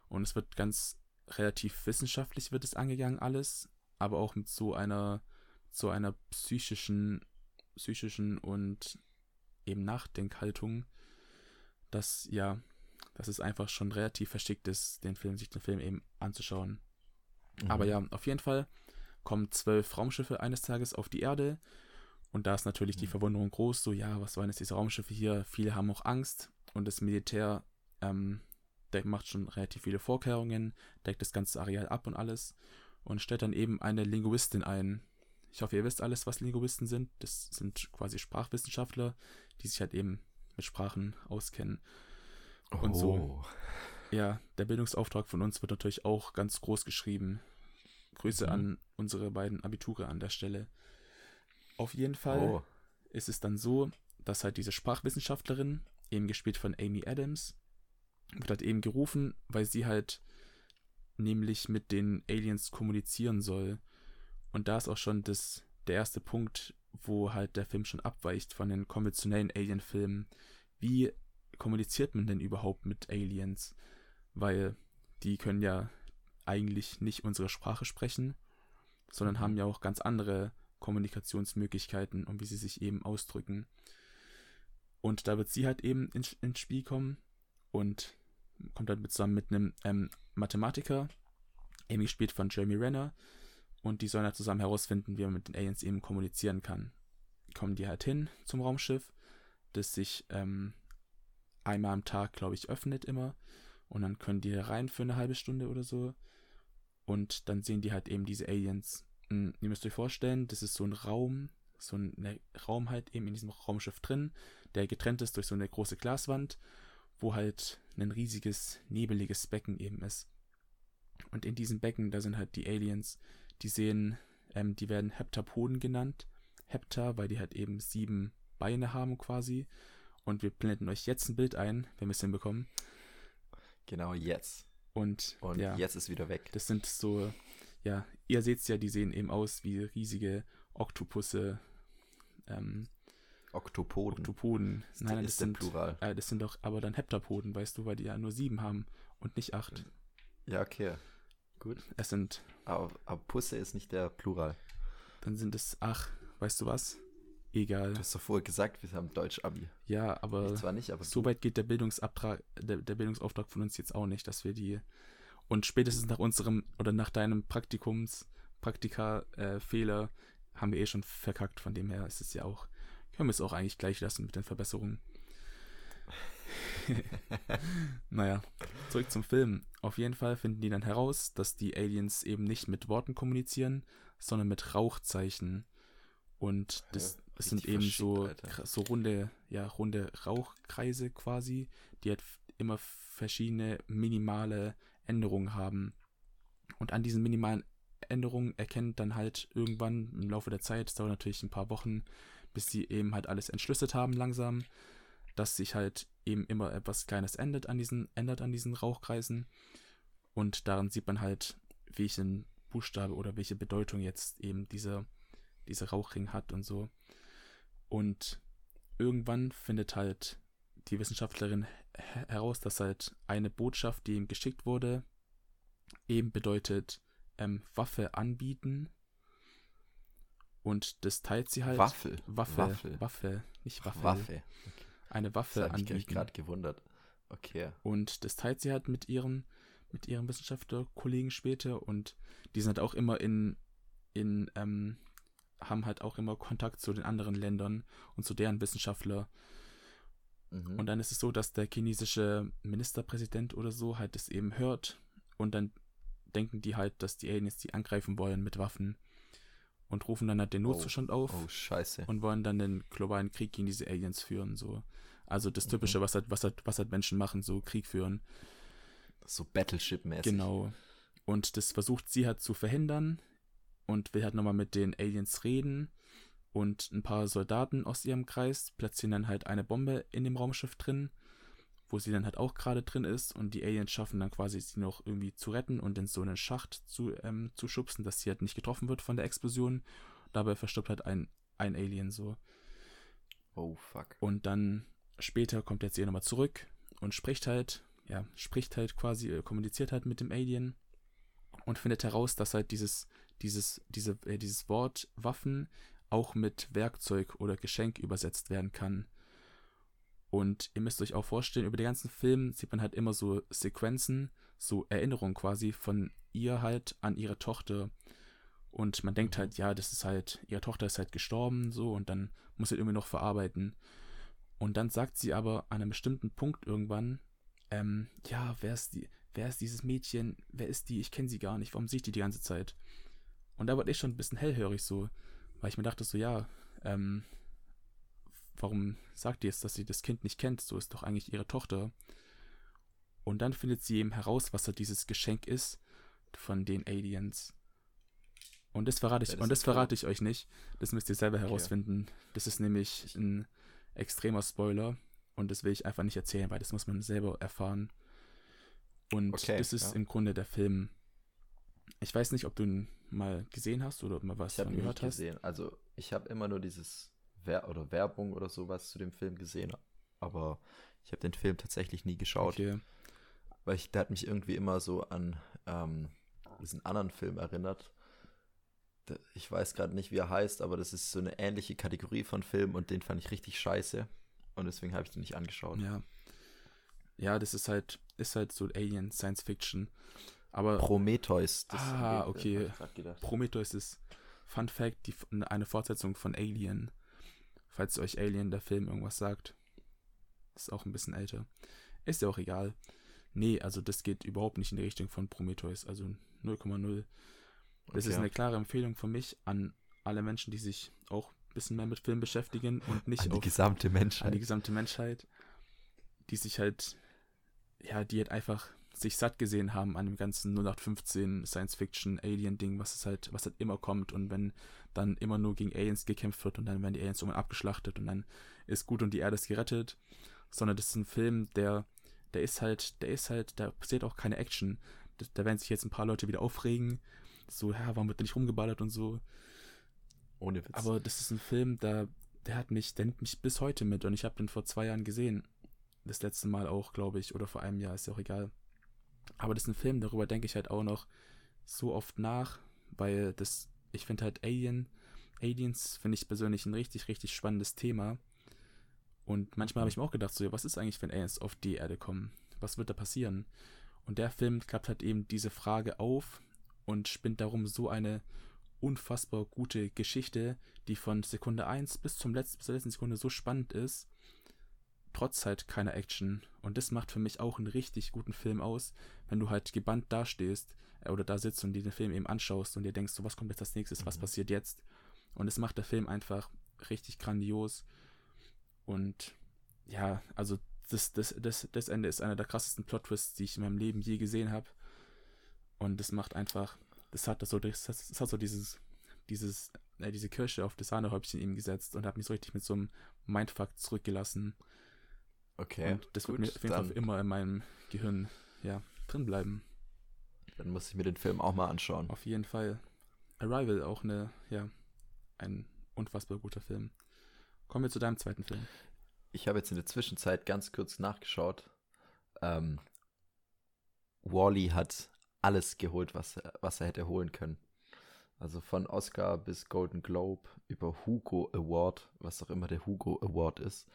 Und es wird ganz relativ wissenschaftlich wird es angegangen alles, aber auch mit so einer so einer psychischen psychischen und eben Nachdenkhaltung, dass ja, dass es einfach schon relativ verschickt ist, den Film sich den Film eben anzuschauen. Aber Mhm. ja, auf jeden Fall kommen zwölf Raumschiffe eines Tages auf die Erde. Und da ist natürlich die Mhm. Verwunderung groß, so ja, was waren jetzt diese Raumschiffe hier? Viele haben auch Angst und das Militär ähm, der macht schon relativ viele Vorkehrungen, deckt das ganze Areal ab und alles und stellt dann eben eine Linguistin ein. Ich hoffe, ihr wisst alles, was Linguisten sind. Das sind quasi Sprachwissenschaftler, die sich halt eben mit Sprachen auskennen. und so. Oh. Ja, der Bildungsauftrag von uns wird natürlich auch ganz groß geschrieben. Grüße Mhm. an unsere beiden Abiture an der Stelle. Auf jeden Fall Oh. ist es dann so, dass halt diese Sprachwissenschaftlerin, eben gespielt von Amy Adams, wird halt eben gerufen, weil sie halt nämlich mit den Aliens kommunizieren soll. Und da ist auch schon das, der erste Punkt, wo halt der Film schon abweicht von den konventionellen Alien-Filmen. Wie kommuniziert man denn überhaupt mit Aliens? Weil die können ja eigentlich nicht unsere Sprache sprechen, sondern Mhm. haben ja auch ganz andere Kommunikationsmöglichkeiten und wie sie sich eben ausdrücken. Und da wird sie halt eben ins, ins Spiel kommen und kommt dann mit zusammen mit einem ähm, Mathematiker, eben gespielt von Jeremy Renner. Und die sollen halt zusammen herausfinden, wie man mit den Aliens eben kommunizieren kann. Kommen die halt hin zum Raumschiff, das sich ähm, einmal am Tag, glaube ich, öffnet immer. Und dann können die rein für eine halbe Stunde oder so. Und dann sehen die halt eben diese Aliens. Hm, Ihr müsst euch vorstellen, das ist so ein Raum, so ein ne, Raum halt eben in diesem Raumschiff drin, der getrennt ist durch so eine große Glaswand, wo halt ein riesiges, nebeliges Becken eben ist. Und in diesem Becken, da sind halt die Aliens, die sehen, ähm, die werden Heptapoden genannt. Hepta, weil die halt eben sieben Beine haben quasi. Und wir blenden euch jetzt ein Bild ein, wenn wir es hinbekommen. Genau jetzt. Und, Und ja, jetzt ist wieder weg. das sind so, ja, ihr seht's ja, die sehen eben aus wie riesige Oktopusse, ähm, Oktopoden. Oktopoden. Ist, Nein, nein, das sind, Plural. äh, das sind doch aber dann Heptapoden, weißt du, weil die ja nur sieben haben und nicht acht. Ja, okay. Gut. Es sind, Aber, aber Pusse ist nicht der Plural. dann sind es, ach, weißt du was? Egal. Du hast doch vorher gesagt, wir haben Deutsch-Abi. Ja, aber Ich zwar nicht, aber so weit geht der Bildungsabtrag, der, der Bildungsauftrag von uns jetzt auch nicht, dass wir die und spätestens nach unserem oder nach deinem Praktikums, Praktika-Fehler haben wir eh schon verkackt, von dem her ist es ja auch können wir es auch eigentlich gleich lassen mit den Verbesserungen. naja, zurück zum Film. Auf jeden Fall finden die dann heraus, dass die Aliens eben nicht mit Worten kommunizieren, sondern mit Rauchzeichen. Und das, ja, das sind eben so, so runde, ja, runde Rauchkreise quasi, die halt immer verschiedene minimale Änderungen haben. Und an diesen minimalen Änderungen erkennt dann halt irgendwann im Laufe der Zeit, es dauert natürlich ein paar Wochen, bis sie eben halt alles entschlüsselt haben langsam, dass sich halt eben immer etwas Kleines ändert an diesen, ändert an diesen Rauchkreisen. Und daran sieht man halt, welchen Buchstabe oder welche Bedeutung jetzt eben dieser, dieser Rauchring hat und so. Und irgendwann findet halt die Wissenschaftlerin heraus, dass halt eine Botschaft, die ihm geschickt wurde, eben bedeutet ähm, Waffe anbieten. Und das teilt sie halt. Waffel. Waffe. Waffe. Waffe. Nicht Waffe. Waffe. Okay. Eine Waffe das anbieten. Ich gerade gewundert. Okay. Und das teilt sie halt mit ihren, mit ihren Wissenschaftlerkollegen später. Und die sind halt auch immer in, in, ähm, haben halt auch immer Kontakt zu den anderen Ländern und zu deren Wissenschaftler. Mhm. Und dann ist es so, dass der chinesische Ministerpräsident oder so halt das eben hört und dann denken die halt, dass die Aliens die angreifen wollen mit Waffen und rufen dann halt den Notzustand oh, auf. Oh, scheiße. Und wollen dann den globalen Krieg gegen diese Aliens führen, so. Also das Typische, mhm. was, halt, was, halt, was halt Menschen machen, so Krieg führen. So Battleship-mäßig. Genau. Und das versucht sie halt zu verhindern und will halt nochmal mit den Aliens reden. Und ein paar Soldaten aus ihrem Kreis platzieren dann halt eine Bombe in dem Raumschiff drin wo sie dann halt auch gerade drin ist und die Aliens schaffen dann quasi sie noch irgendwie zu retten und in so einen Schacht zu, ähm, zu schubsen, dass sie halt nicht getroffen wird von der Explosion. Dabei verstirbt halt ein, ein Alien so. Oh fuck. Und dann später kommt jetzt ihr nochmal zurück und spricht halt, ja, spricht halt quasi, äh, kommuniziert halt mit dem Alien und findet heraus, dass halt dieses, dieses, diese, äh, dieses Wort Waffen auch mit Werkzeug oder Geschenk übersetzt werden kann. Und ihr müsst euch auch vorstellen, über den ganzen Film sieht man halt immer so Sequenzen, so Erinnerungen quasi von ihr halt an ihre Tochter. Und man denkt halt, ja, das ist halt, ihre Tochter ist halt gestorben, so, und dann muss sie irgendwie noch verarbeiten. Und dann sagt sie aber an einem bestimmten Punkt irgendwann, ähm, ja, wer ist die, wer ist dieses Mädchen, wer ist die, ich kenne sie gar nicht, warum sehe ich die die ganze Zeit? Und da war ich schon ein bisschen hellhörig so, weil ich mir dachte so, ja, ähm, warum sagt ihr jetzt, dass sie das Kind nicht kennt? So ist doch eigentlich ihre Tochter. Und dann findet sie eben heraus, was da dieses Geschenk ist von den Aliens. Und das verrate ich, ja, das und das verrate ich euch nicht. Das müsst ihr selber herausfinden. Okay. Das ist nämlich ein extremer Spoiler. Und das will ich einfach nicht erzählen, weil das muss man selber erfahren. Und okay, das ist ja. im Grunde der Film. Ich weiß nicht, ob du ihn mal gesehen hast oder mal was ich von gehört hast. Gesehen. Also ich habe immer nur dieses Wer oder Werbung oder sowas zu dem Film gesehen, aber ich habe den Film tatsächlich nie geschaut. Okay. Weil ich, der hat mich irgendwie immer so an ähm, diesen anderen Film erinnert. Ich weiß gerade nicht, wie er heißt, aber das ist so eine ähnliche Kategorie von Film und den fand ich richtig scheiße. Und deswegen habe ich den nicht angeschaut. Ja. Ja, das ist halt, ist halt so Alien Science Fiction. Aber. Prometheus. ah, okay. Prometheus ist Fun Fact, die, eine Fortsetzung von Alien falls euch Alien, der Film, irgendwas sagt. Ist auch ein bisschen älter. Ist ja auch egal. Nee, also das geht überhaupt nicht in die Richtung von Prometheus. Also 0,0. Das okay. ist eine klare Empfehlung von mich an alle Menschen, die sich auch ein bisschen mehr mit Film beschäftigen und nicht an die auf, gesamte Menschheit. An die gesamte Menschheit. Die sich halt, ja, die halt einfach sich satt gesehen haben an dem ganzen 0815 Science-Fiction-Alien-Ding, was es halt, was halt immer kommt und wenn dann immer nur gegen Aliens gekämpft wird und dann werden die Aliens irgendwann abgeschlachtet und dann ist gut und die Erde ist gerettet, sondern das ist ein Film, der, der ist halt, der ist halt, da passiert auch keine Action. Da, da werden sich jetzt ein paar Leute wieder aufregen, so, ja, warum wird der nicht rumgeballert und so. Ohne Witz. Aber das ist ein Film, der, der hat mich, der nimmt mich bis heute mit und ich habe den vor zwei Jahren gesehen. Das letzte Mal auch, glaube ich, oder vor einem Jahr, ist ja auch egal. Aber das ist ein Film, darüber denke ich halt auch noch so oft nach, weil das, ich finde halt Alien, Aliens finde ich persönlich ein richtig, richtig spannendes Thema. Und manchmal habe ich mir auch gedacht, so, was ist eigentlich, wenn Aliens auf die Erde kommen? Was wird da passieren? Und der Film klappt halt eben diese Frage auf und spinnt darum so eine unfassbar gute Geschichte, die von Sekunde 1 bis, zum letzten, bis zur letzten Sekunde so spannend ist, trotz halt keiner Action. Und das macht für mich auch einen richtig guten Film aus, wenn du halt gebannt dastehst äh, oder da sitzt und dir den Film eben anschaust und dir denkst, so was kommt jetzt als nächstes, was mhm. passiert jetzt? Und es macht der Film einfach richtig grandios. Und ja, also das, das, das, das Ende ist einer der krassesten Plot-Twists, die ich in meinem Leben je gesehen habe. Und das macht einfach, das hat so, das, das hat so dieses, dieses, äh, diese Kirsche auf das Sahnehäubchen ihm gesetzt und hat mich so richtig mit so einem Mindfuck zurückgelassen. Okay. Und das gut, wird mir auf jeden Fall immer in meinem Gehirn, ja, drin bleiben. Dann muss ich mir den Film auch mal anschauen. Auf jeden Fall. Arrival, auch eine, ja, ein unfassbar guter Film. Kommen wir zu deinem zweiten Film. Ich habe jetzt in der Zwischenzeit ganz kurz nachgeschaut. Ähm, Wally hat alles geholt, was, was er hätte holen können. Also von Oscar bis Golden Globe über Hugo Award, was auch immer der Hugo Award ist.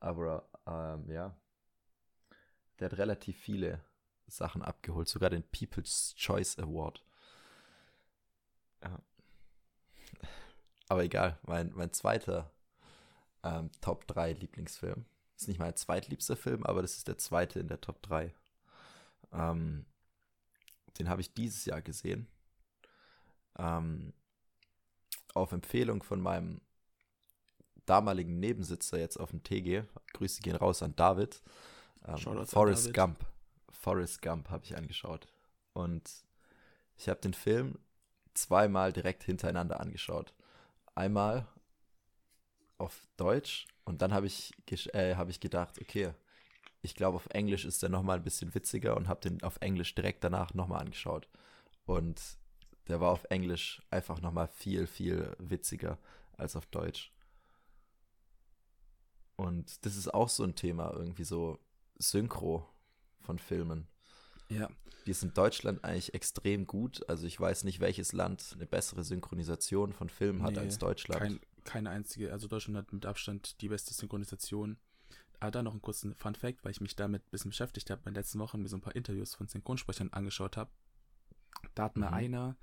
Aber ähm, ja, der hat relativ viele Sachen abgeholt, sogar den People's Choice Award. Ja. Aber egal, mein, mein zweiter ähm, Top 3 Lieblingsfilm. Ist nicht mein zweitliebster Film, aber das ist der zweite in der Top 3. Ähm, den habe ich dieses Jahr gesehen. Ähm, auf Empfehlung von meinem damaligen Nebensitzer jetzt auf dem TG. Grüße gehen raus an David. Ähm, Forrest. Gump. Forrest Gump habe ich angeschaut. Und ich habe den Film zweimal direkt hintereinander angeschaut. Einmal auf Deutsch und dann habe ich, äh, hab ich gedacht, okay, ich glaube auf Englisch ist der nochmal ein bisschen witziger und habe den auf Englisch direkt danach nochmal angeschaut. Und der war auf Englisch einfach nochmal viel, viel witziger als auf Deutsch. Und das ist auch so ein Thema, irgendwie so Synchro von Filmen. Ja. Die ist in Deutschland eigentlich extrem gut. Also ich weiß nicht, welches Land eine bessere Synchronisation von Filmen hat nee, als Deutschland. Kein, keine einzige. Also Deutschland hat mit Abstand die beste Synchronisation. Aber da noch einen kurzen Fun Fact, weil ich mich damit ein bisschen beschäftigt habe, in den letzten Wochen mir so ein paar Interviews von Synchronsprechern angeschaut habe. Da hat mir mhm. einer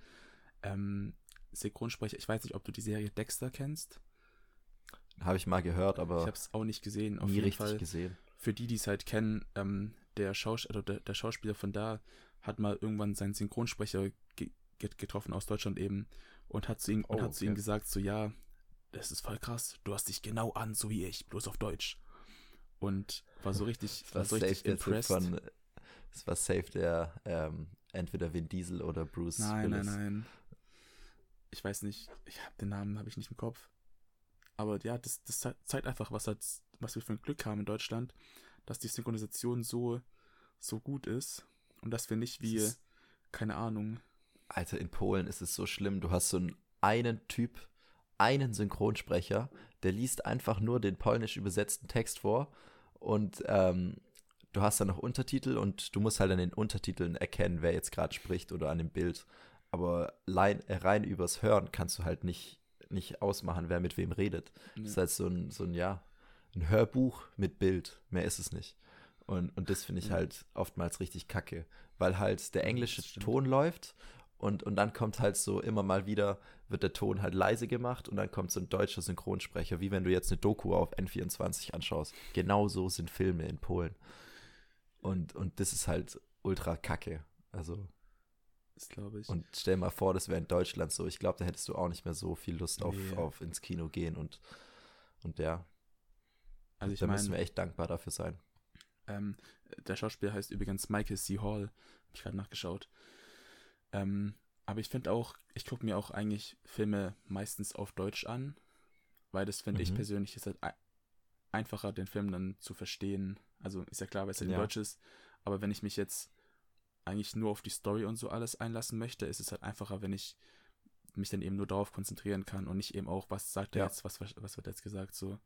ähm, Synchronsprecher, ich weiß nicht, ob du die Serie Dexter kennst. Habe ich mal gehört, aber. Ich habe es auch nicht gesehen. Auf nie jeden richtig Fall. gesehen. Für die, die es halt kennen, ähm, der, Schaus also der, der, Schauspieler von da hat mal irgendwann seinen Synchronsprecher ge getroffen aus Deutschland eben und hat zu ihm, oh, und hat okay. zu ihm gesagt, so ja, das ist voll krass, du hast dich genau an, so wie ich, bloß auf Deutsch. Und war so richtig, das war so richtig impressed. Von, das war safe der ähm, entweder Vin Diesel oder Bruce Nein, Willis. nein, nein. Ich weiß nicht, ich habe den Namen habe ich nicht im Kopf. Aber ja, das, das zeigt einfach, was, halt, was wir für ein Glück haben in Deutschland, dass die Synchronisation so, so gut ist und dass wir nicht wie, keine Ahnung. Alter, in Polen ist es so schlimm. Du hast so einen, einen Typ, einen Synchronsprecher, der liest einfach nur den polnisch übersetzten Text vor und ähm, du hast dann noch Untertitel und du musst halt an den Untertiteln erkennen, wer jetzt gerade spricht oder an dem Bild. Aber rein, rein übers Hören kannst du halt nicht, nicht ausmachen, wer mit wem redet. Ja. Das ist halt so ein, so ein, ja, ein Hörbuch mit Bild. Mehr ist es nicht. Und, und das finde ich ja. halt oftmals richtig kacke, weil halt der englische Ton läuft und, und dann kommt halt so immer mal wieder, wird der Ton halt leise gemacht und dann kommt so ein deutscher Synchronsprecher, wie wenn du jetzt eine Doku auf N24 anschaust. Genauso sind Filme in Polen. Und, und das ist halt ultra kacke. Also. Das glaube ich. Und stell mal vor, das wäre in Deutschland so. Ich glaube, da hättest du auch nicht mehr so viel Lust auf, nee. auf ins Kino gehen und, und ja. Also ich da mein, müssen wir echt dankbar dafür sein. Ähm, der Schauspieler heißt übrigens Michael C. Hall. Hab ich gerade nachgeschaut. Ähm, aber ich finde auch, ich gucke mir auch eigentlich Filme meistens auf Deutsch an, weil das finde mhm. ich persönlich ist halt einfacher, den Film dann zu verstehen. Also ist ja klar, weil es ja in Deutsch ist, aber wenn ich mich jetzt eigentlich nur auf die Story und so alles einlassen möchte, ist es halt einfacher, wenn ich mich dann eben nur darauf konzentrieren kann und nicht eben auch, was sagt er ja. jetzt, was, was wird jetzt gesagt, so.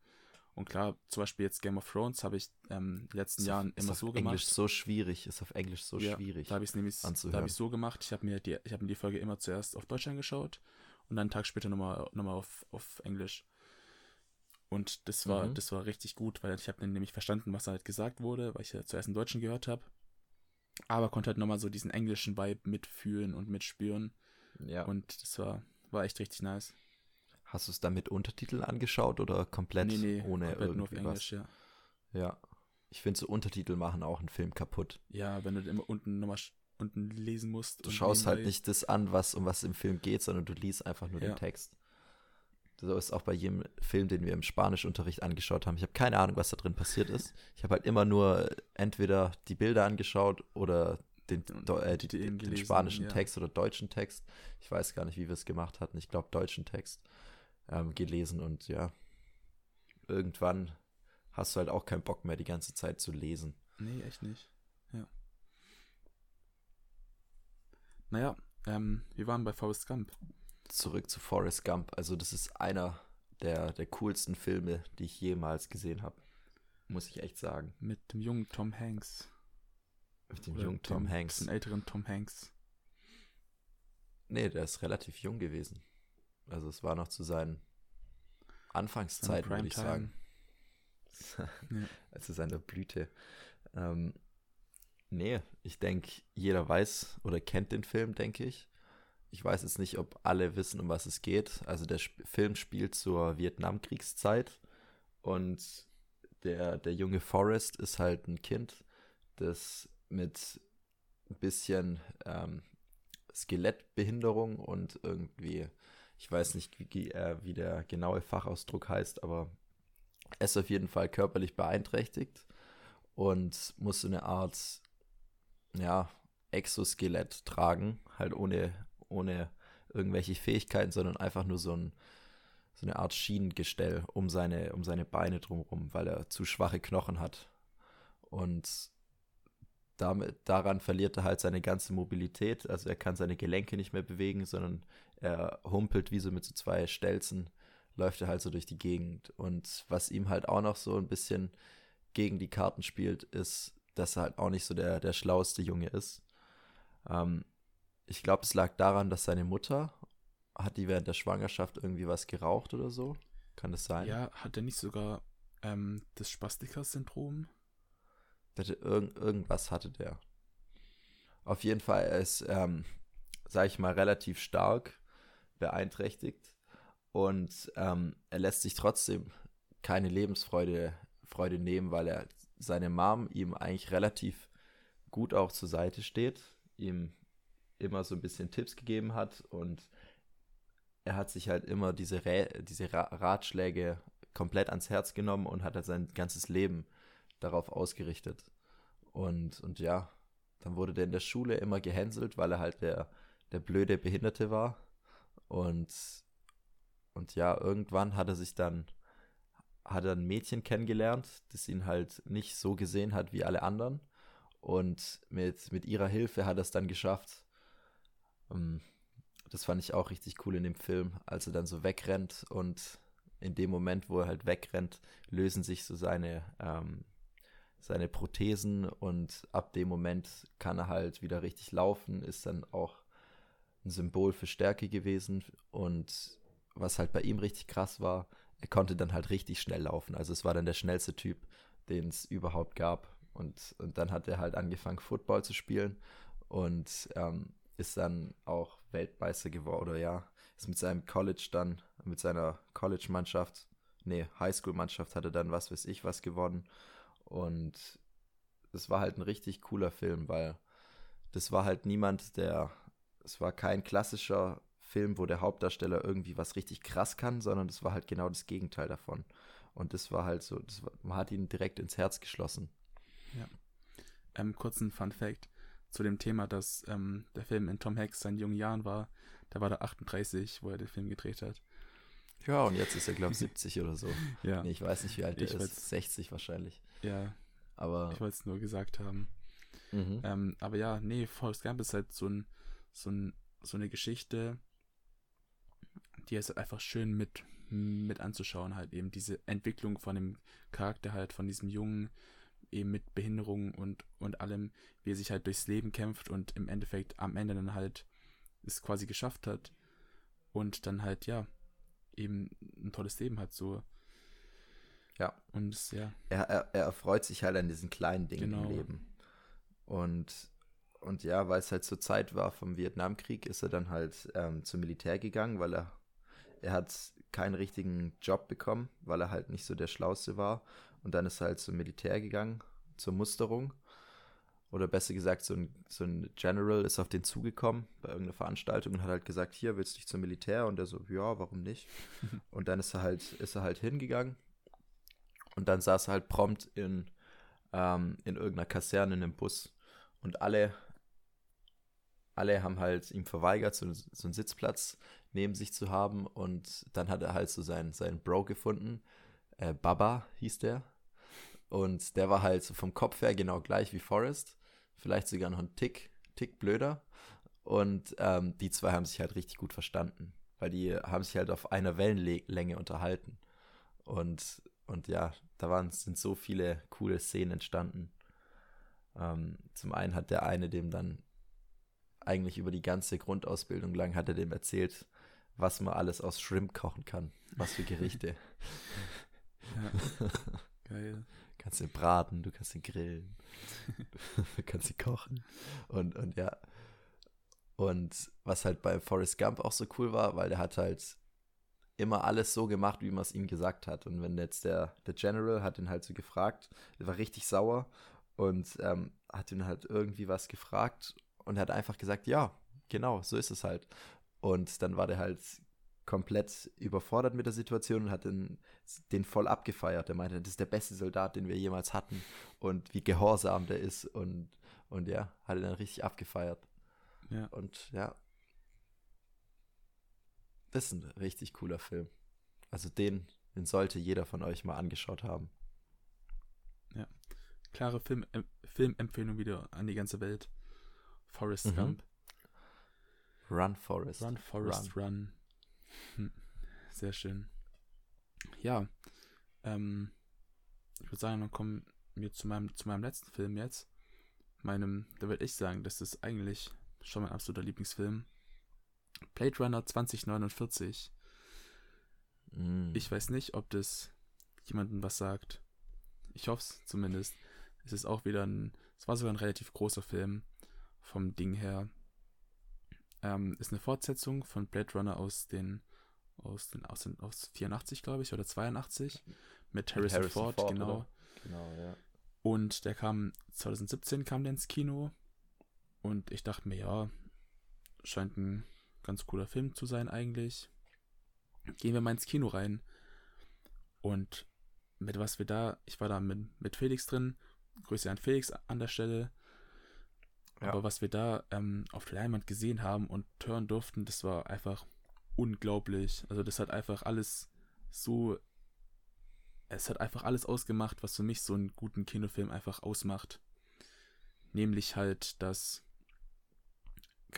Und klar, zum Beispiel jetzt Game of Thrones habe ich ähm, in den letzten ist Jahren immer so gemacht. Englisch so schwierig, ist auf Englisch so ja, schwierig. Da habe ich es nämlich anzuhören. da habe ich so gemacht, ich habe mir, die, ich hab mir die Folge immer zuerst auf Deutsch angeschaut und dann einen Tag später nochmal noch mal auf, auf Englisch. Und das war, mhm. das war richtig gut, weil ich habe dann nämlich verstanden, was da halt gesagt wurde, weil ich ja zuerst im Deutschen gehört habe. Aber konnte halt nochmal so diesen englischen Vibe mitfühlen und mitspüren. Ja. Und das war, war echt richtig nice. Hast du es dann mit Untertiteln angeschaut oder komplett nee, nee, ohne komplett nur auf irgendwie Englisch, was? ja. Ja. Ich finde, so Untertitel machen auch einen Film kaputt. Ja, wenn du immer unten nochmal unten lesen musst. Du schaust halt nicht das an, was um was im Film geht, sondern du liest einfach nur Ja. den Text. So ist auch bei jedem Film, den wir im Spanischunterricht angeschaut haben. Ich habe keine Ahnung, was da drin passiert ist. Ich habe halt immer nur entweder die Bilder angeschaut oder den, äh, eben den gelesen, spanischen ja. Text oder deutschen Text. Ich weiß gar nicht, wie wir es gemacht hatten. Ich glaube, deutschen Text ähm, gelesen und ja, irgendwann hast du halt auch keinen Bock mehr, die ganze Zeit zu lesen. Nee, echt nicht. Ja. Naja, ähm, wir waren bei Forrest Gump. Zurück zu Forrest Gump. Also das ist einer der, der coolsten Filme, die ich jemals gesehen habe. Muss ich echt sagen. Mit dem jungen Tom Hanks. Mit dem Oder jungen Tom dem Hanks. bisschen älteren Tom Hanks. Nee, der ist relativ jung gewesen. Also es war noch zu seinen Anfangszeiten, würde ich sagen. Ja. Also seiner Blüte. Ähm, nee, ich denke, jeder weiß oder kennt den Film, denke ich. Ich weiß jetzt nicht, ob alle wissen, um was es geht. Also der Sp Film spielt zur Vietnamkriegszeit und der, der junge Forrest ist halt ein Kind, das mit ein bisschen ähm, Skelettbehinderung und irgendwie, ich weiß nicht, wie, äh, wie der genaue Fachausdruck heißt, aber er ist auf jeden Fall körperlich beeinträchtigt und muss so eine Art, ja, Exoskelett tragen, halt ohne, ohne irgendwelche Fähigkeiten, sondern einfach nur so, ein, so eine Art Schienengestell um seine, um seine Beine drumherum, weil er zu schwache Knochen hat. Und damit, daran verliert er halt seine ganze Mobilität. Also er kann seine Gelenke nicht mehr bewegen, sondern er humpelt wie so mit so zwei Stelzen, läuft er halt so durch die Gegend. Und was ihm halt auch noch so ein bisschen gegen die Karten spielt, ist, dass er halt auch nicht so der, der schlaueste Junge ist. Ähm, ich glaube, es lag daran, dass seine Mutter hat die während der Schwangerschaft irgendwie was geraucht oder so. Kann das sein? Ja, hat er nicht sogar ähm, das Spastiker-Syndrom? Irgend, irgendwas hatte der. Auf jeden Fall, er ist, ähm, sag ich mal, relativ stark beeinträchtigt und ähm, er lässt sich trotzdem keine Lebensfreude Freude nehmen, weil er seine Mom ihm eigentlich relativ gut auch zur Seite steht, ihm immer so ein bisschen Tipps gegeben hat und er hat sich halt immer diese, Rä diese Ra Ratschläge komplett ans Herz genommen und hat halt sein ganzes Leben darauf ausgerichtet. Und, und ja, dann wurde der in der Schule immer gehänselt, weil er halt der, der blöde Behinderte war. Und, und ja, irgendwann hat er sich dann, hat er ein Mädchen kennengelernt, das ihn halt nicht so gesehen hat wie alle anderen. Und mit, mit ihrer Hilfe hat er es dann geschafft. Ähm, Das fand ich auch richtig cool in dem Film, als er dann so wegrennt und in dem Moment, wo er halt wegrennt, lösen sich so seine, ähm, seine Prothesen und ab dem Moment kann er halt wieder richtig laufen, ist dann auch ein Symbol für Stärke gewesen und was halt bei ihm richtig krass war, er konnte dann halt richtig schnell laufen. Also es war dann der schnellste Typ, den es überhaupt gab. Und, und dann hat er halt angefangen, Football zu spielen und ähm, ist dann auch Weltmeister geworden, oder ja, ist mit seinem College dann, mit seiner College-Mannschaft, nee, Highschool-Mannschaft hat er dann was weiß ich was gewonnen. Und es war halt ein richtig cooler Film, weil das war halt niemand, der, es war kein klassischer Film, wo der Hauptdarsteller irgendwie was richtig krass kann, sondern das war halt genau das Gegenteil davon. Und das war halt so, das war, man hat ihn direkt ins Herz geschlossen. Ähm, kurzen Fun Fact zu dem Thema, dass ähm, der Film in Tom Hanks seinen jungen Jahren war. Da war er 38, wo er den Film gedreht hat. Ja, und jetzt ist er, glaube ich, 70 oder so. Ja, Nee, ich weiß nicht, wie alt er Ich ist. weiß- 60 wahrscheinlich. ja, Aber ich wollte es nur gesagt haben. mhm. Ähm, aber ja, nee, Forrest Gump ist halt so, ein, so, ein, so eine Geschichte, die ist halt einfach schön mit, mit anzuschauen, halt eben diese Entwicklung von dem Charakter halt, von diesem Jungen, eben mit Behinderung und, und allem, wie er sich halt durchs Leben kämpft und im Endeffekt am Ende dann halt es quasi geschafft hat und dann halt, ja, eben ein tolles Leben hat, so. Ja. Und es, ja, er, er, er erfreut sich halt an diesen kleinen Dingen Genau. im Leben. Und, und ja, weil es halt zur Zeit war vom Vietnamkrieg, ist er dann halt ähm, zum Militär gegangen, weil er, er hat keinen richtigen Job bekommen, weil er halt nicht so der Schlauste war. Und dann ist er halt zum Militär gegangen, zur Musterung. Oder besser gesagt, so ein, so ein General ist auf den zugekommen bei irgendeiner Veranstaltung und hat halt gesagt, hier willst du nicht zum Militär? Und er so, ja, warum nicht? und dann ist er halt, ist er halt hingegangen. Und dann saß er halt prompt in, ähm, in irgendeiner Kaserne in einem Bus. Und alle alle haben halt ihm verweigert, so, so, einen Sitzplatz neben sich zu haben. Und dann hat er halt so seinen, seinen Bro gefunden. Äh, Baba hieß der. Und der war halt vom Kopf her genau gleich wie Forrest. Vielleicht sogar noch ein Tick, Tick blöder. Und ähm, die zwei haben sich halt richtig gut verstanden. Weil die haben sich halt auf einer Wellenlänge unterhalten. Und, und ja, da waren, sind so viele coole Szenen entstanden. Ähm, zum einen hat der eine dem dann eigentlich über die ganze Grundausbildung lang hat er dem erzählt, was man alles aus Shrimp kochen kann. Was für Gerichte. ja. Geil. Du kannst ihn braten, du kannst ihn grillen, du kannst ihn kochen. Und, und ja. Und was halt bei Forrest Gump auch so cool war, weil der hat halt immer alles so gemacht, wie man es ihm gesagt hat. Und wenn jetzt der, der General hat ihn halt so gefragt, der war richtig sauer und ähm, hat ihn halt irgendwie was gefragt und er hat einfach gesagt, ja, genau, so ist es halt. Und dann war der halt komplett überfordert mit der Situation und hat den, den voll abgefeiert. Er meinte, das ist der beste Soldat, den wir jemals hatten und wie gehorsam der ist und, und ja, hat er dann richtig abgefeiert. Ja. Und ja, das ist ein richtig cooler Film. Also den, den sollte jeder von euch mal angeschaut haben. Ja, klare Film, äh, Filmempfehlung wieder an die ganze Welt. Forrest mhm. Gump. Run, Forrest. Run, Forrest, Run. run. Hm. Sehr schön. Ja, ähm, ich würde sagen, dann kommen wir zu meinem, zu meinem letzten Film jetzt. Meinem, da würde ich sagen, das ist eigentlich schon mein absoluter Lieblingsfilm. Blade Runner 2049. Mm. Ich weiß nicht, ob das jemandem was sagt. Ich hoffe es zumindest. Es ist auch wieder ein, es war sogar ein relativ großer Film vom Ding her. Ähm, ist eine Fortsetzung von Blade Runner aus den aus den aus, den, aus 84, glaube ich, oder 82 mit Harrison, Harrison Ford, Ford, genau. Genau, ja. Und der kam 2017 kam der ins Kino und ich dachte mir, ja, scheint ein ganz cooler Film zu sein eigentlich. Gehen wir mal ins Kino rein. Und mit was wir da, ich war da mit, mit Felix drin, Grüße an Felix an der Stelle. Aber was wir da ähm, auf der Leinwand gesehen haben und hören durften, das war einfach unglaublich. Also das hat einfach alles so, es hat einfach alles ausgemacht, was für mich so einen guten Kinofilm einfach ausmacht. Nämlich halt, dass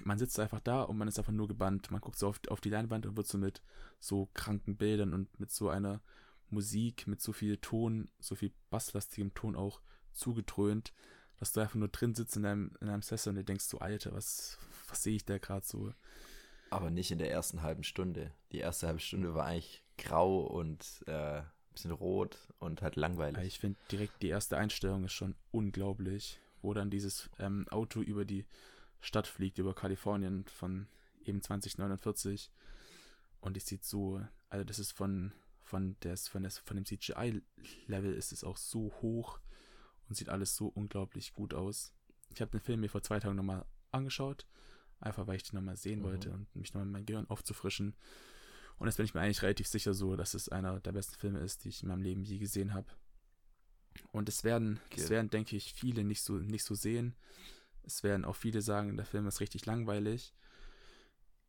man sitzt einfach da und man ist einfach nur gebannt. Man guckt so auf, auf die Leinwand und wird so mit so kranken Bildern und mit so einer Musik, mit so viel Ton, so viel basslastigem Ton auch zugetrönt, dass du einfach nur drin sitzt in deinem, in deinem Sessel und du denkst so, Alter, was, was sehe ich da gerade so? Aber nicht in der ersten halben Stunde. Die erste halbe Stunde war eigentlich grau und äh, ein bisschen rot und halt langweilig. Ich finde direkt die erste Einstellung ist schon unglaublich, wo dann dieses ähm, Auto über die Stadt fliegt, über Kalifornien von eben 2049. Und es sieht so, also das ist von, von, des, von, des, von dem CGI-Level ist es auch so hoch und sieht alles so unglaublich gut aus. Ich habe den Film mir vor zwei Tagen nochmal angeschaut, einfach weil ich den nochmal sehen mhm. wollte und mich nochmal mein Gehirn aufzufrischen. Und jetzt bin ich mir eigentlich relativ sicher so, dass es einer der besten Filme ist, die ich in meinem Leben je gesehen habe. Und es werden, okay. es werden, denke ich, viele nicht so, nicht so sehen. Es werden auch viele sagen, der Film ist richtig langweilig.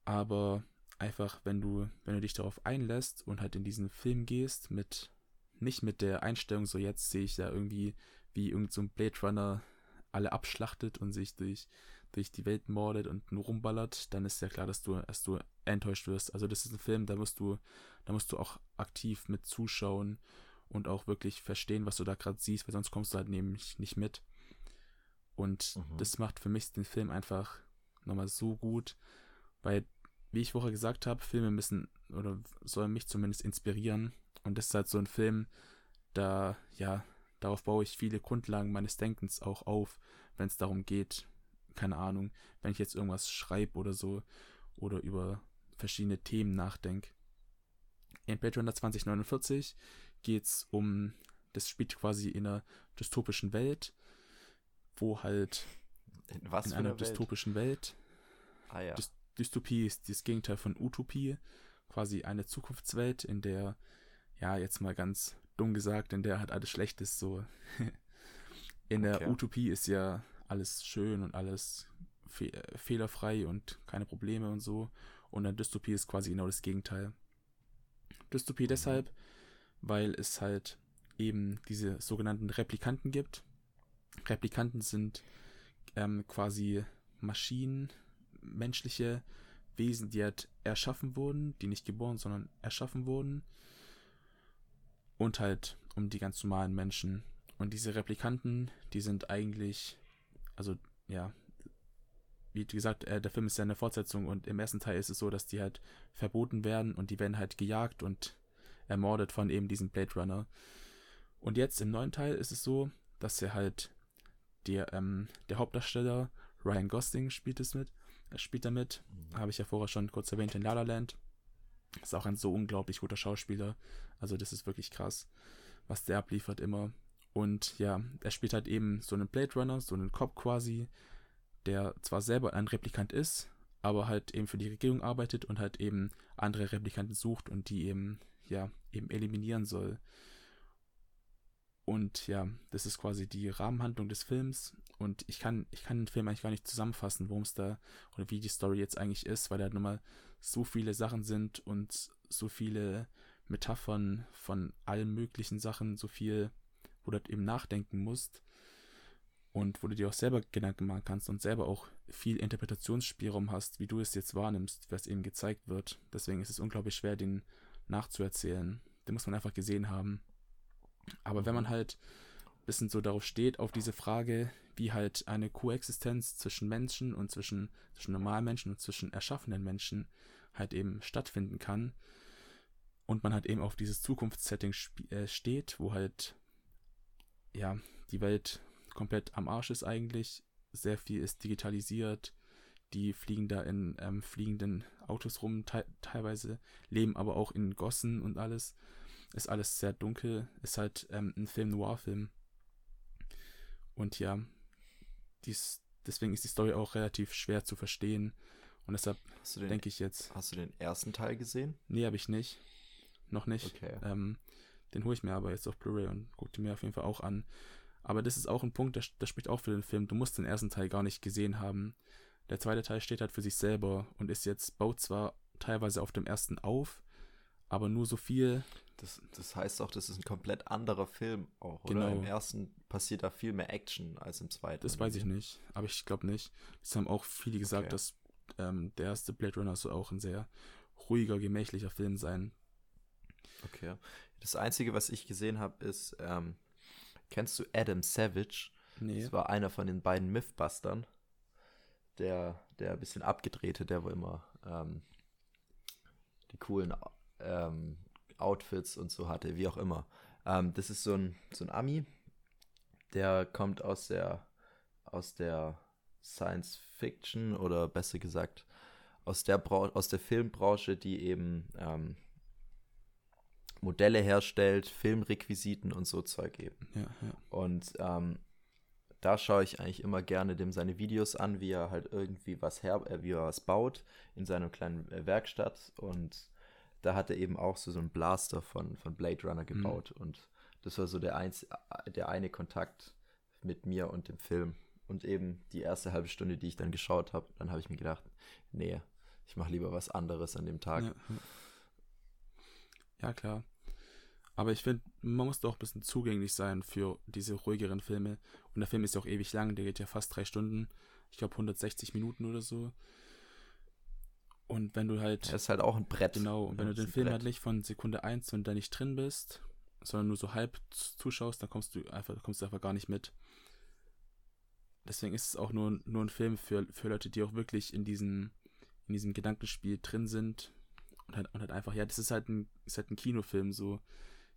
Aber einfach, wenn du, wenn du dich darauf einlässt und halt in diesen Film gehst, mit, nicht mit der Einstellung, so jetzt sehe ich da irgendwie wie irgend so ein Blade Runner alle abschlachtet und sich durch, durch die Welt mordet und nur rumballert, dann ist ja klar, dass du, dass du enttäuscht wirst. Also das ist ein Film, da musst du, da musst du auch aktiv mit zuschauen und auch wirklich verstehen, was du da gerade siehst, weil sonst kommst du halt nämlich nicht mit. Und mhm. das macht für mich den Film einfach nochmal so gut, weil, wie ich vorher gesagt habe, Filme müssen oder sollen mich zumindest inspirieren. Und das ist halt so ein Film, da, ja, Darauf baue ich viele Grundlagen meines Denkens auch auf, wenn es darum geht, keine Ahnung, wenn ich jetzt irgendwas schreibe oder so oder über verschiedene Themen nachdenke. In Runner 2049 geht es um, das spielt quasi in einer dystopischen Welt, wo halt In was in einer einer Welt? dystopischen Welt, Ah ja. Dys Dystopie ist das Gegenteil von Utopie, quasi eine Zukunftswelt, in der, ja, jetzt mal ganz dumm gesagt, in der halt alles schlecht ist, so. in der Okay. Utopie ist ja alles schön und alles fe äh, fehlerfrei und keine Probleme und so. Und in der Dystopie ist quasi genau das Gegenteil. Dystopie deshalb, weil es halt eben diese sogenannten Replikanten gibt. Replikanten sind ähm, quasi Maschinen, menschliche Wesen, die halt erschaffen wurden, die nicht geboren, sondern erschaffen wurden. Und halt um die ganz normalen Menschen. Und diese Replikanten, die sind eigentlich, also ja, wie gesagt, äh, der Film ist ja eine Fortsetzung und im ersten Teil ist es so, dass die halt verboten werden und die werden halt gejagt und ermordet von eben diesem Blade Runner. Und jetzt im neuen Teil ist es so, dass er halt der, ähm, der Hauptdarsteller Ryan Gosling spielt es mit, er spielt damit, habe ich ja vorher schon kurz erwähnt in La La Land. Ist auch ein so unglaublich guter Schauspieler. Also das ist wirklich krass, was der abliefert immer. Und ja, er spielt halt eben so einen Blade Runner, so einen Cop quasi, der zwar selber ein Replikant ist, aber halt eben für die Regierung arbeitet und halt eben andere Replikanten sucht und die eben, ja, eben eliminieren soll. Und ja, das ist quasi die Rahmenhandlung des Films. Und ich kann, ich kann den Film eigentlich gar nicht zusammenfassen, worum es da oder wie die Story jetzt eigentlich ist, weil da nun mal so viele Sachen sind und so viele Metaphern von allen möglichen Sachen, so viel, wo du halt eben nachdenken musst und wo du dir auch selber Gedanken machen kannst und selber auch viel Interpretationsspielraum hast, wie du es jetzt wahrnimmst, was eben gezeigt wird. Deswegen ist es unglaublich schwer, den nachzuerzählen. Den muss man einfach gesehen haben. Aber wenn man halt ein bisschen so darauf steht, auf diese Frage, wie halt eine Koexistenz zwischen Menschen und zwischen, zwischen normalen Menschen und zwischen erschaffenen Menschen halt eben stattfinden kann. Und man halt eben auf dieses Zukunftssetting äh, steht, wo halt ja die Welt komplett am Arsch ist eigentlich, sehr viel ist digitalisiert, die fliegen da in ähm, fliegenden Autos rum, te teilweise leben aber auch in Gossen und alles, ist alles sehr dunkel, ist halt ähm, ein Film Noir-Film und ja, dies, deswegen ist die Story auch relativ schwer zu verstehen und deshalb den, denke ich jetzt, hast du den ersten Teil gesehen? nee, habe ich nicht, noch nicht. Okay. Ähm, den hole ich mir aber jetzt auf Blu-ray und gucke mir auf jeden Fall auch an. Aber das ist auch ein Punkt, der, der spricht auch für den Film. Du musst den ersten Teil gar nicht gesehen haben. Der zweite Teil steht halt für sich selber und ist jetzt, baut zwar teilweise auf dem ersten auf, aber nur so viel. Das, das heißt auch, das ist ein komplett anderer Film auch, oder? Genau. Im ersten passiert da viel mehr Action als im zweiten. Das weiß ich nicht, aber ich glaube nicht. Das haben auch viele gesagt, Okay. dass ähm, der erste Blade Runner soll auch ein sehr ruhiger, gemächlicher Film sein. Okay. Das Einzige, was ich gesehen habe, ist, ähm, kennst du Adam Savage? Nee. Das war einer von den beiden Mythbustern. Der, der ein bisschen abgedrehte, der wo immer ähm, die coolen ähm, Outfits und so hatte, wie auch immer. Ähm, das ist so ein, so ein Ami, der kommt aus der, aus der Science Fiction oder besser gesagt aus der, Brau aus der Filmbranche, die eben ähm, Modelle herstellt, Filmrequisiten und so Zeug eben. Ja, ja. Und ähm, da schaue ich eigentlich immer gerne dem seine Videos an, wie er halt irgendwie was her, äh, wie er was baut in seiner kleinen äh, Werkstatt. Und da hat er eben auch so, so einen Blaster von, von Blade Runner gebaut. Und das war so der, einz der eine Kontakt mit mir und dem Film. Und eben die erste halbe Stunde, die ich dann geschaut habe, dann habe ich mir gedacht, nee, ich mache lieber was anderes an dem Tag. Ja, ja. ja, klar. Aber ich finde, man muss doch ein bisschen zugänglich sein für diese ruhigeren Filme. Und der Film ist ja auch ewig lang, der geht ja fast drei Stunden. Ich glaube 160 Minuten oder so. Und wenn du halt, Er ist halt auch ein Brett. genau, und wenn Ja, du den Film Brett. halt nicht von Sekunde 1 und da nicht drin bist, sondern nur so halb zuschaust, dann kommst du einfach, kommst du einfach gar nicht mit. Deswegen ist es auch nur, nur ein Film für, für Leute, die auch wirklich in diesem, in diesem Gedankenspiel drin sind und halt, und halt einfach, ja, das ist halt ein, ist halt ein Kinofilm, so.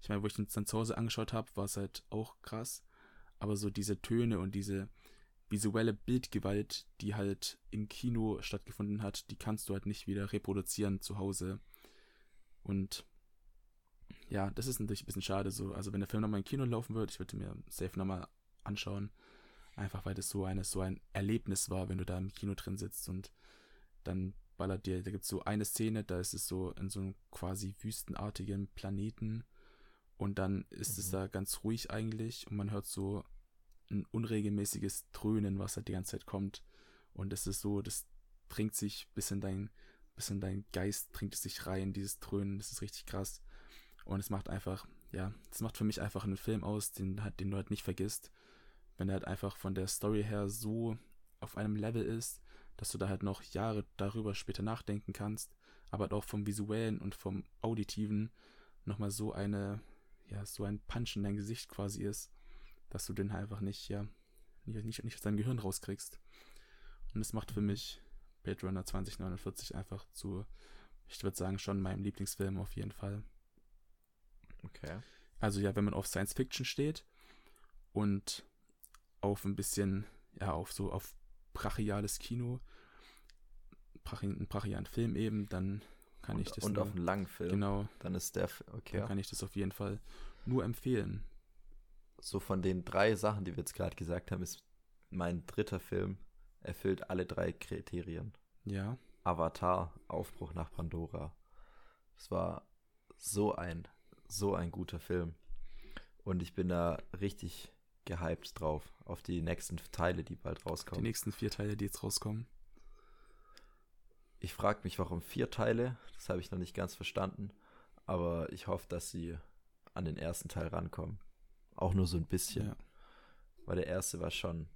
Ich meine, wo ich den dann zu Hause angeschaut habe, war es halt auch krass. Aber so diese Töne und diese, visuelle Bildgewalt, die halt im Kino stattgefunden hat, die kannst du halt nicht wieder reproduzieren zu Hause. Und ja, das ist natürlich ein bisschen schade so. Also wenn der Film nochmal im Kino laufen wird, ich würde mir safe nochmal anschauen. Einfach weil das so eine, so ein Erlebnis war, wenn du da im Kino drin sitzt und dann ballert dir, da gibt es so eine Szene, da ist es so in so einem quasi wüstenartigen Planeten und dann ist mhm. es da ganz ruhig eigentlich und man hört so ein unregelmäßiges Dröhnen, was halt die ganze Zeit kommt. Und es ist so, das dringt sich bis in dein, bis in dein Geist, dringt es sich rein, dieses Dröhnen, das ist richtig krass. Und es macht einfach, ja, es macht für mich einfach einen Film aus, den, halt, den du halt nicht vergisst. Wenn er halt einfach von der Story her so auf einem Level ist, dass du da halt noch Jahre darüber später nachdenken kannst, aber halt auch vom visuellen und vom auditiven nochmal so eine, ja, so ein Punch in dein Gesicht quasi ist, dass du den einfach nicht, ja, nicht, nicht, aus deinem Gehirn rauskriegst. Und das macht für mich Blade Runner 2049 einfach zu, ich würde sagen, schon meinem Lieblingsfilm auf jeden Fall. Okay. Also ja, wenn man auf Science Fiction steht und auf ein bisschen, ja, auf so, auf brachiales Kino, brachi einen brachialen Film eben, dann kann und, ich das. Und nur, auf einen langen Film. Genau. Dann ist der, okay. Dann kann ich das auf jeden Fall nur empfehlen. So von den drei Sachen, die wir jetzt gerade gesagt haben, ist mein dritter Film erfüllt alle drei Kriterien. Ja. Avatar, Aufbruch nach Pandora. Es war so ein, so ein guter Film. Und ich bin da richtig gehypt drauf, auf die nächsten Teile, die bald rauskommen. Die nächsten vier Teile, die jetzt rauskommen. Ich frage mich, warum vier Teile? Das habe ich noch nicht ganz verstanden. Aber ich hoffe, dass sie an den ersten Teil rankommen. Auch nur so ein bisschen. Ja. Weil der erste war schon.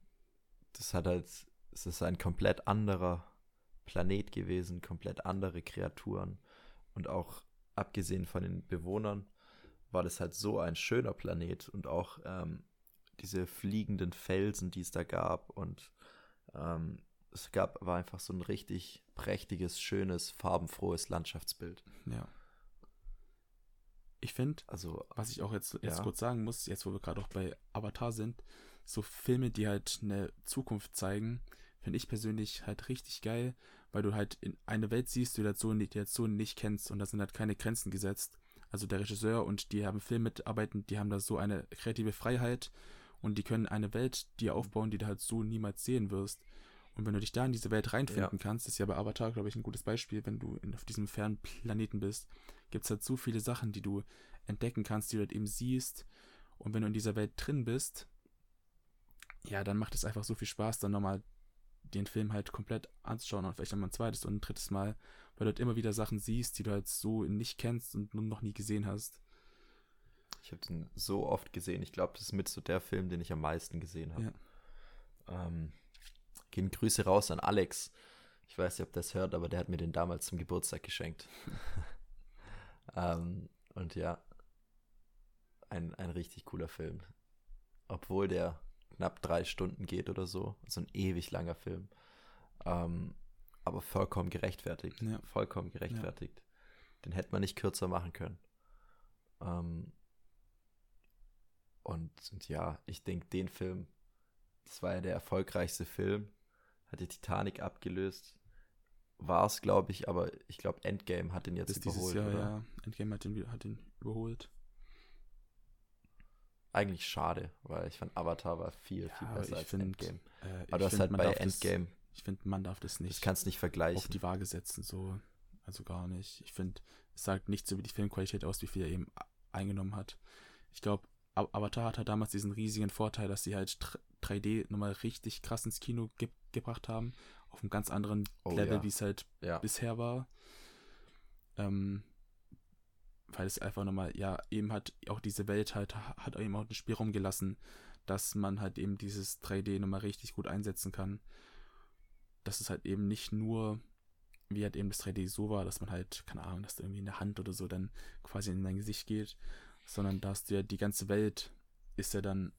Das hat halt. Es ist ein komplett anderer Planet gewesen, komplett andere Kreaturen. Und auch abgesehen von den Bewohnern war das halt so ein schöner Planet und auch ähm, diese fliegenden Felsen, die es da gab und ähm, es gab, war einfach so ein richtig prächtiges, schönes, farbenfrohes Landschaftsbild. Ja. Ich finde, also, was ich auch jetzt, jetzt ja. kurz sagen muss, jetzt wo wir gerade auch bei Avatar sind, so Filme, die halt eine Zukunft zeigen, finde ich persönlich halt richtig geil, weil du halt in eine Welt siehst, die du halt so, die so nicht kennst und da sind halt keine Grenzen gesetzt. Also der Regisseur und die haben Film mitarbeiten, die haben da so eine kreative Freiheit und die können eine Welt dir aufbauen, die du halt so niemals sehen wirst. Und wenn du dich da in diese Welt reinfinden ja. kannst, ist ja bei Avatar, glaube ich, ein gutes Beispiel, wenn du in, auf diesem fernen Planeten bist, gibt es halt so viele Sachen, die du entdecken kannst, die du halt eben siehst. Und wenn du in dieser Welt drin bist, ja, dann macht es einfach so viel Spaß, dann nochmal den Film halt komplett anzuschauen und vielleicht nochmal ein zweites und ein drittes Mal, weil du halt immer wieder Sachen siehst, die du halt so nicht kennst und noch nie gesehen hast. Ich habe den so oft gesehen. Ich glaube, das ist mit so der Film, den ich am meisten gesehen habe. Ja. Ähm, gehen Grüße raus an Alex. Ich weiß nicht, ob der das hört, aber der hat mir den damals zum Geburtstag geschenkt. ähm, und ja, ein, ein richtig cooler Film. Obwohl der knapp drei Stunden geht oder so. So ein ewig langer Film. Ähm, aber vollkommen gerechtfertigt. Ja. Vollkommen gerechtfertigt. Ja. Den hätte man nicht kürzer machen können. Ähm, und, und ja, ich denke, den Film, das war ja der erfolgreichste Film, hat die Titanic abgelöst. War es, glaube ich, aber ich glaube, Endgame hat den jetzt Bis überholt. Jahr, oder? ja, Endgame hat den, hat den überholt. Eigentlich schade, weil ich fand Avatar war viel, ja, viel besser als find, Endgame. Äh, aber du hast halt bei Endgame. Das, ich finde, man darf das nicht. Das kannst nicht vergleichen. Auf die Waage setzen, so. Also gar nicht. Ich finde, es sagt nichts über die Filmqualität aus, wie viel er eben eingenommen hat. Ich glaube, Avatar hat halt damals diesen riesigen Vorteil, dass sie halt 3D nochmal richtig krass ins Kino ge gebracht haben. Auf einem ganz anderen oh, Level, ja. wie es halt ja. bisher war. Ähm, weil es einfach nochmal, ja, eben hat auch diese Welt halt, hat eben auch den Spielraum gelassen, dass man halt eben dieses 3D nochmal richtig gut einsetzen kann. Dass es halt eben nicht nur, wie halt eben das 3D so war, dass man halt, keine Ahnung, dass da irgendwie eine Hand oder so dann quasi in dein Gesicht geht, sondern dass dir die ganze Welt ist ja dann,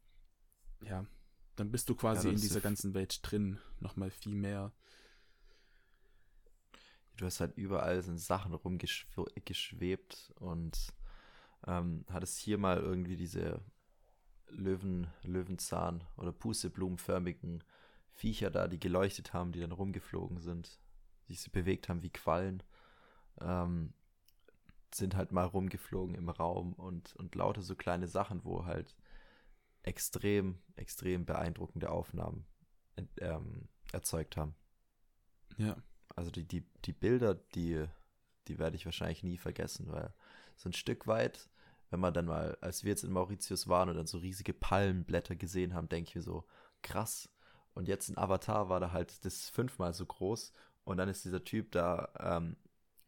ja, dann bist du quasi ja, in dieser ganzen Welt drin, nochmal viel mehr. Du hast halt überall sind Sachen rumgeschwebt und ähm, hattest hier mal irgendwie diese Löwen, Löwenzahn oder Pusteblumenförmigen Viecher da, die geleuchtet haben, die dann rumgeflogen sind, sich so bewegt haben wie Quallen, ähm, sind halt mal rumgeflogen im Raum und, und lauter so kleine Sachen, wo halt extrem, extrem beeindruckende Aufnahmen ähm, erzeugt haben. Ja. Also die, die, die Bilder, die, die werde ich wahrscheinlich nie vergessen, weil so ein Stück weit, wenn man dann mal, als wir jetzt in Mauritius waren und dann so riesige Palmenblätter gesehen haben, denke ich mir so, krass. Und jetzt in Avatar war da halt das fünfmal so groß und dann ist dieser Typ da, ähm,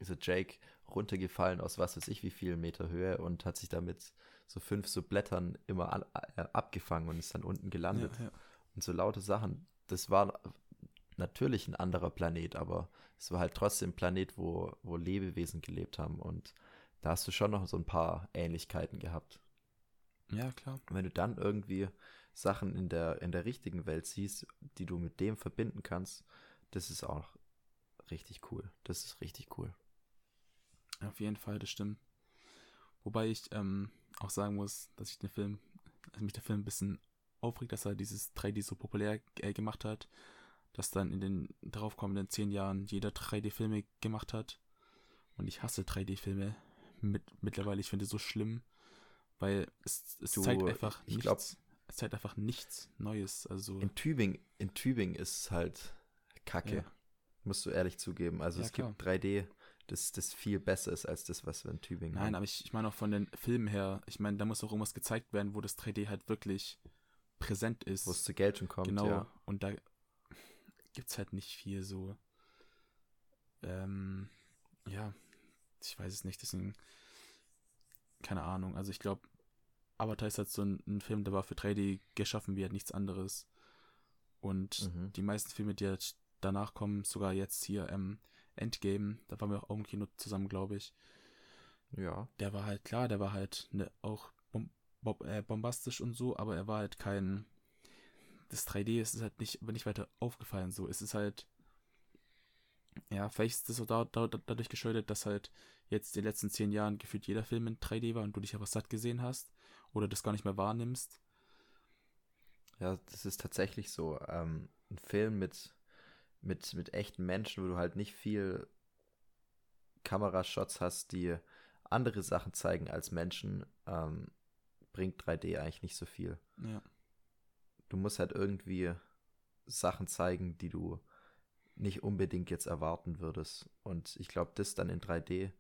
dieser Jake, runtergefallen aus was weiß ich wie vielen Meter Höhe und hat sich damit so fünf so Blättern immer an, äh, abgefangen und ist dann unten gelandet. Ja, ja. Und so laute Sachen. Das war natürlich ein anderer Planet, aber es war halt trotzdem ein Planet, wo, wo Lebewesen gelebt haben. Und da hast du schon noch so ein paar Ähnlichkeiten gehabt. Ja, klar. Und wenn du dann irgendwie Sachen in der, in der richtigen Welt siehst, die du mit dem verbinden kannst, das ist auch richtig cool. Das ist richtig cool. Auf jeden Fall, das stimmt. Wobei ich ähm, auch sagen muss, dass ich den Film, also mich der Film ein bisschen aufregt, dass er dieses 3D so populär äh, gemacht hat, dass dann in den daraufkommenden zehn Jahren jeder 3D-Filme gemacht hat. Und ich hasse 3D-Filme mit, mittlerweile. Ich finde es so schlimm, weil es, es du, zeigt einfach ich nichts. Glaub, es zeigt einfach nichts Neues. Also in Tübingen, in Tübingen ist es halt Kacke. Ja. Musst du ehrlich zugeben. Also ja, es klar. gibt 3D das, das viel besser ist als das, was wir in Tübingen Nein, haben. aber ich, ich meine auch von den Filmen her, ich meine, da muss auch irgendwas gezeigt werden, wo das 3D halt wirklich präsent ist. Wo es zur Geltung kommt, genau, ja. und da gibt es halt nicht viel so, ähm, ja, ich weiß es nicht, deswegen, keine Ahnung, also ich glaube, Avatar ist halt so ein, ein, Film, der war für 3D geschaffen wie halt nichts anderes. Und mhm. die meisten Filme, die halt danach kommen, sogar jetzt hier, ähm, Endgame, da waren wir auch im Kino zusammen, glaube ich. Ja. Der war halt klar, der war halt ne, auch bom bom äh, bombastisch und so, aber er war halt kein. Das 3D ist halt nicht, nicht weiter aufgefallen. So, es ist halt. Ja, vielleicht ist das so da, da, dadurch geschuldet, dass halt jetzt in den letzten zehn Jahren gefühlt jeder Film in 3D war und du dich aber satt gesehen hast oder das gar nicht mehr wahrnimmst. Ja, das ist tatsächlich so. Ähm, ein Film mit mit, mit echten Menschen, wo du halt nicht viel Kamerashots hast, die andere Sachen zeigen als Menschen, ähm, bringt 3D eigentlich nicht so viel. Ja. Du musst halt irgendwie Sachen zeigen, die du nicht unbedingt jetzt erwarten würdest. Und ich glaube, das dann in 3D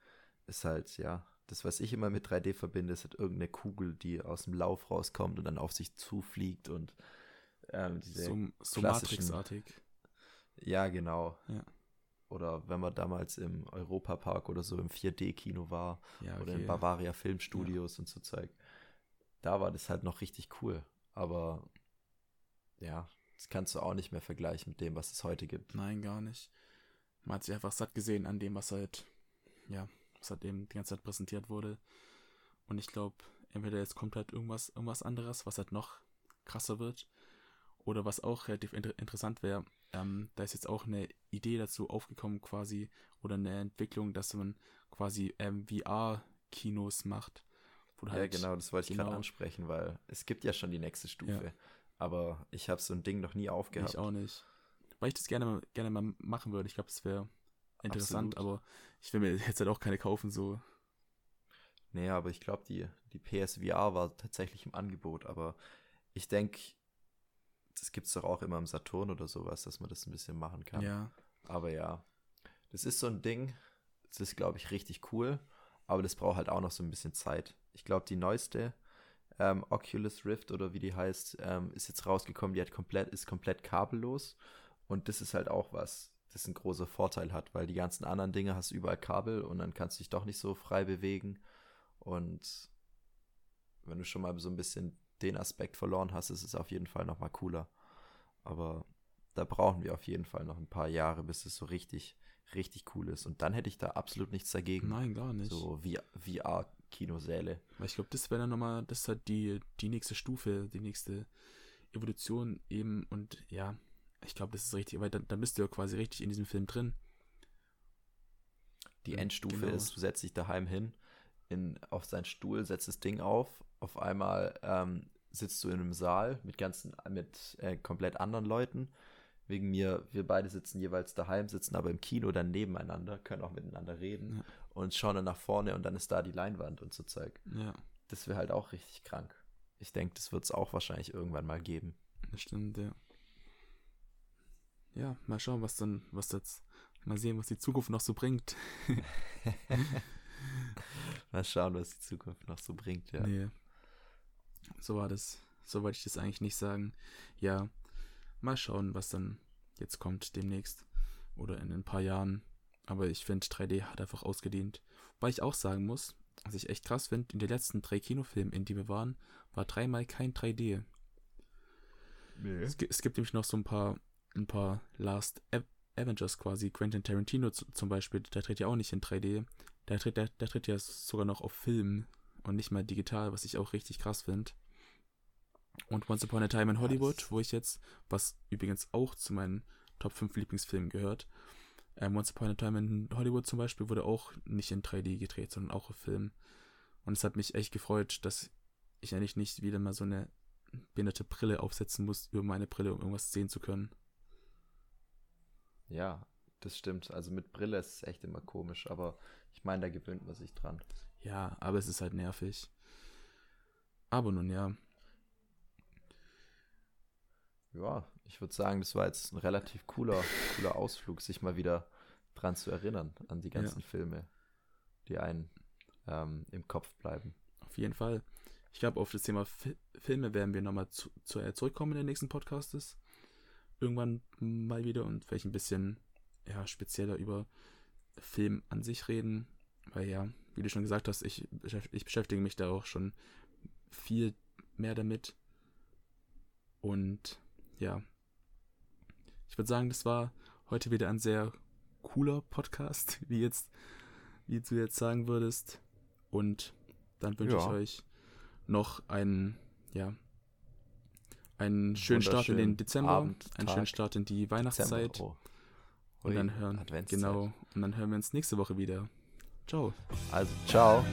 ist halt, ja, das, was ich immer mit 3D verbinde, ist halt irgendeine Kugel, die aus dem Lauf rauskommt und dann auf sich zufliegt und ähm, diese so, so Matrix-artig. Ja, genau. Ja. Oder wenn man damals im Europapark oder so im 4D-Kino war ja, okay. oder in Bavaria Filmstudios und so Zeug. Da war das halt noch richtig cool. Aber ja, das kannst du auch nicht mehr vergleichen mit dem, was es heute gibt. Nein, gar nicht. Man hat sich einfach satt gesehen an dem, was halt, ja, was halt eben die ganze Zeit präsentiert wurde. Und ich glaube, entweder jetzt kommt halt irgendwas, irgendwas anderes, was halt noch krasser wird. Oder was auch relativ inter interessant wäre, ähm, da ist jetzt auch eine Idee dazu aufgekommen quasi oder eine Entwicklung, dass man quasi ähm, VR-Kinos macht. ja, halt genau, das wollte ich genau, gerade ansprechen, weil es gibt ja schon die nächste Stufe. Ja. Aber ich habe so ein Ding noch nie aufgehabt. Ich auch nicht. Weil ich das gerne mal, gerne mal machen würde. Ich glaube, das wäre interessant, Absolut. aber ich will mir jetzt halt auch keine kaufen, so. Nee, aber ich glaube, die, die PSVR war tatsächlich im Angebot, aber ich denke, das gibt es doch auch immer im Saturn oder sowas, dass man das ein bisschen machen kann. Ja. Aber ja, das ist so ein Ding, das ist, glaube ich, richtig cool, aber das braucht halt auch noch so ein bisschen Zeit. Ich glaube, die neueste ähm, Oculus Rift oder wie die heißt, ähm, ist jetzt rausgekommen, die hat komplett, ist komplett kabellos und das ist halt auch was, das ein großer Vorteil hat, weil die ganzen anderen Dinge hast du überall Kabel und dann kannst du dich doch nicht so frei bewegen und wenn du schon mal so ein bisschen den Aspekt verloren hast, ist es auf jeden Fall nochmal cooler. Aber da brauchen wir auf jeden Fall noch ein paar Jahre, bis es so richtig, richtig cool ist. Und dann hätte ich da absolut nichts dagegen. Nein, gar nicht. So VR-Kinosäle. Weil ich glaube, das wäre dann nochmal, das ist halt die, die nächste Stufe, die nächste Evolution eben. Und ja, ich glaube, das ist richtig, weil dann, dann bist du ja quasi richtig in diesem Film drin. Die Endstufe genau. ist, du setzt dich daheim hin, in, auf seinen Stuhl, setzt das Ding auf, auf einmal ähm, sitzt du in einem Saal mit ganzen, mit äh, komplett anderen Leuten. wegen mir, wir beide sitzen jeweils daheim, sitzen aber im Kino dann nebeneinander, können auch miteinander reden Ja. und schauen dann nach vorne und dann ist da die Leinwand und so Zeug. Ja, Das wäre halt auch richtig krank. Ich denke, das wird es auch wahrscheinlich irgendwann mal geben. das stimmt, ja. Ja, mal schauen, was dann, was jetzt, mal sehen, was die Zukunft noch so bringt. Mal schauen, was die Zukunft noch so bringt, ja. Nee. So war das. So wollte ich das eigentlich nicht sagen. Ja, mal schauen, was dann jetzt kommt demnächst. Oder in ein paar Jahren. Aber ich finde, 3D hat einfach ausgedient. Weil ich auch sagen muss, was ich echt krass finde, in den letzten drei Kinofilmen, in die wir waren, war dreimal kein 3D. Nee. Es, es gibt nämlich noch so ein paar, ein paar Last Av- Avengers quasi. Quentin Tarantino zum Beispiel, der tritt ja auch nicht in 3D. Der tritt, der, der tritt ja sogar noch auf Film und nicht mal digital, was ich auch richtig krass finde. Und Once Upon a Time in Hollywood, wo ich jetzt, was übrigens auch zu meinen Top 5 Lieblingsfilmen gehört. Ähm, Once Upon a Time in Hollywood zum Beispiel wurde auch nicht in 3D gedreht, sondern auch auf Film. Und es hat mich echt gefreut, dass ich eigentlich nicht wieder mal so eine behinderte Brille aufsetzen muss über meine Brille, um irgendwas sehen zu können. Ja, das stimmt. Also mit Brille ist es echt immer komisch, aber ich meine, da gewöhnt man sich dran. Ja, aber es ist halt nervig. Aber nun ja, Ja, ich würde sagen, das war jetzt ein relativ cooler, cooler Ausflug, sich mal wieder dran zu erinnern, an die ganzen Filme, die einen ähm, im Kopf bleiben. auf jeden Fall. Ich glaube, auf das Thema Fi Filme werden wir nochmal zu, zu, äh, zurückkommen in den nächsten Podcastes. Irgendwann mal wieder und vielleicht ein bisschen ja, spezieller über Film an sich reden. Weil ja, wie du schon gesagt hast, ich, ich beschäftige mich da auch schon viel mehr damit. Und ja, ich würde sagen, das war heute wieder ein sehr cooler Podcast, wie jetzt, wie du jetzt sagen würdest. Und dann wünsche ich Ja. euch noch einen, ja, einen schönen Start in den Dezember, Abend, einen Tag, schönen Start in die Weihnachtszeit. Dezember, oh. Und dann hören, genau, und dann hören wir uns nächste Woche wieder. Ciao. Also, ciao.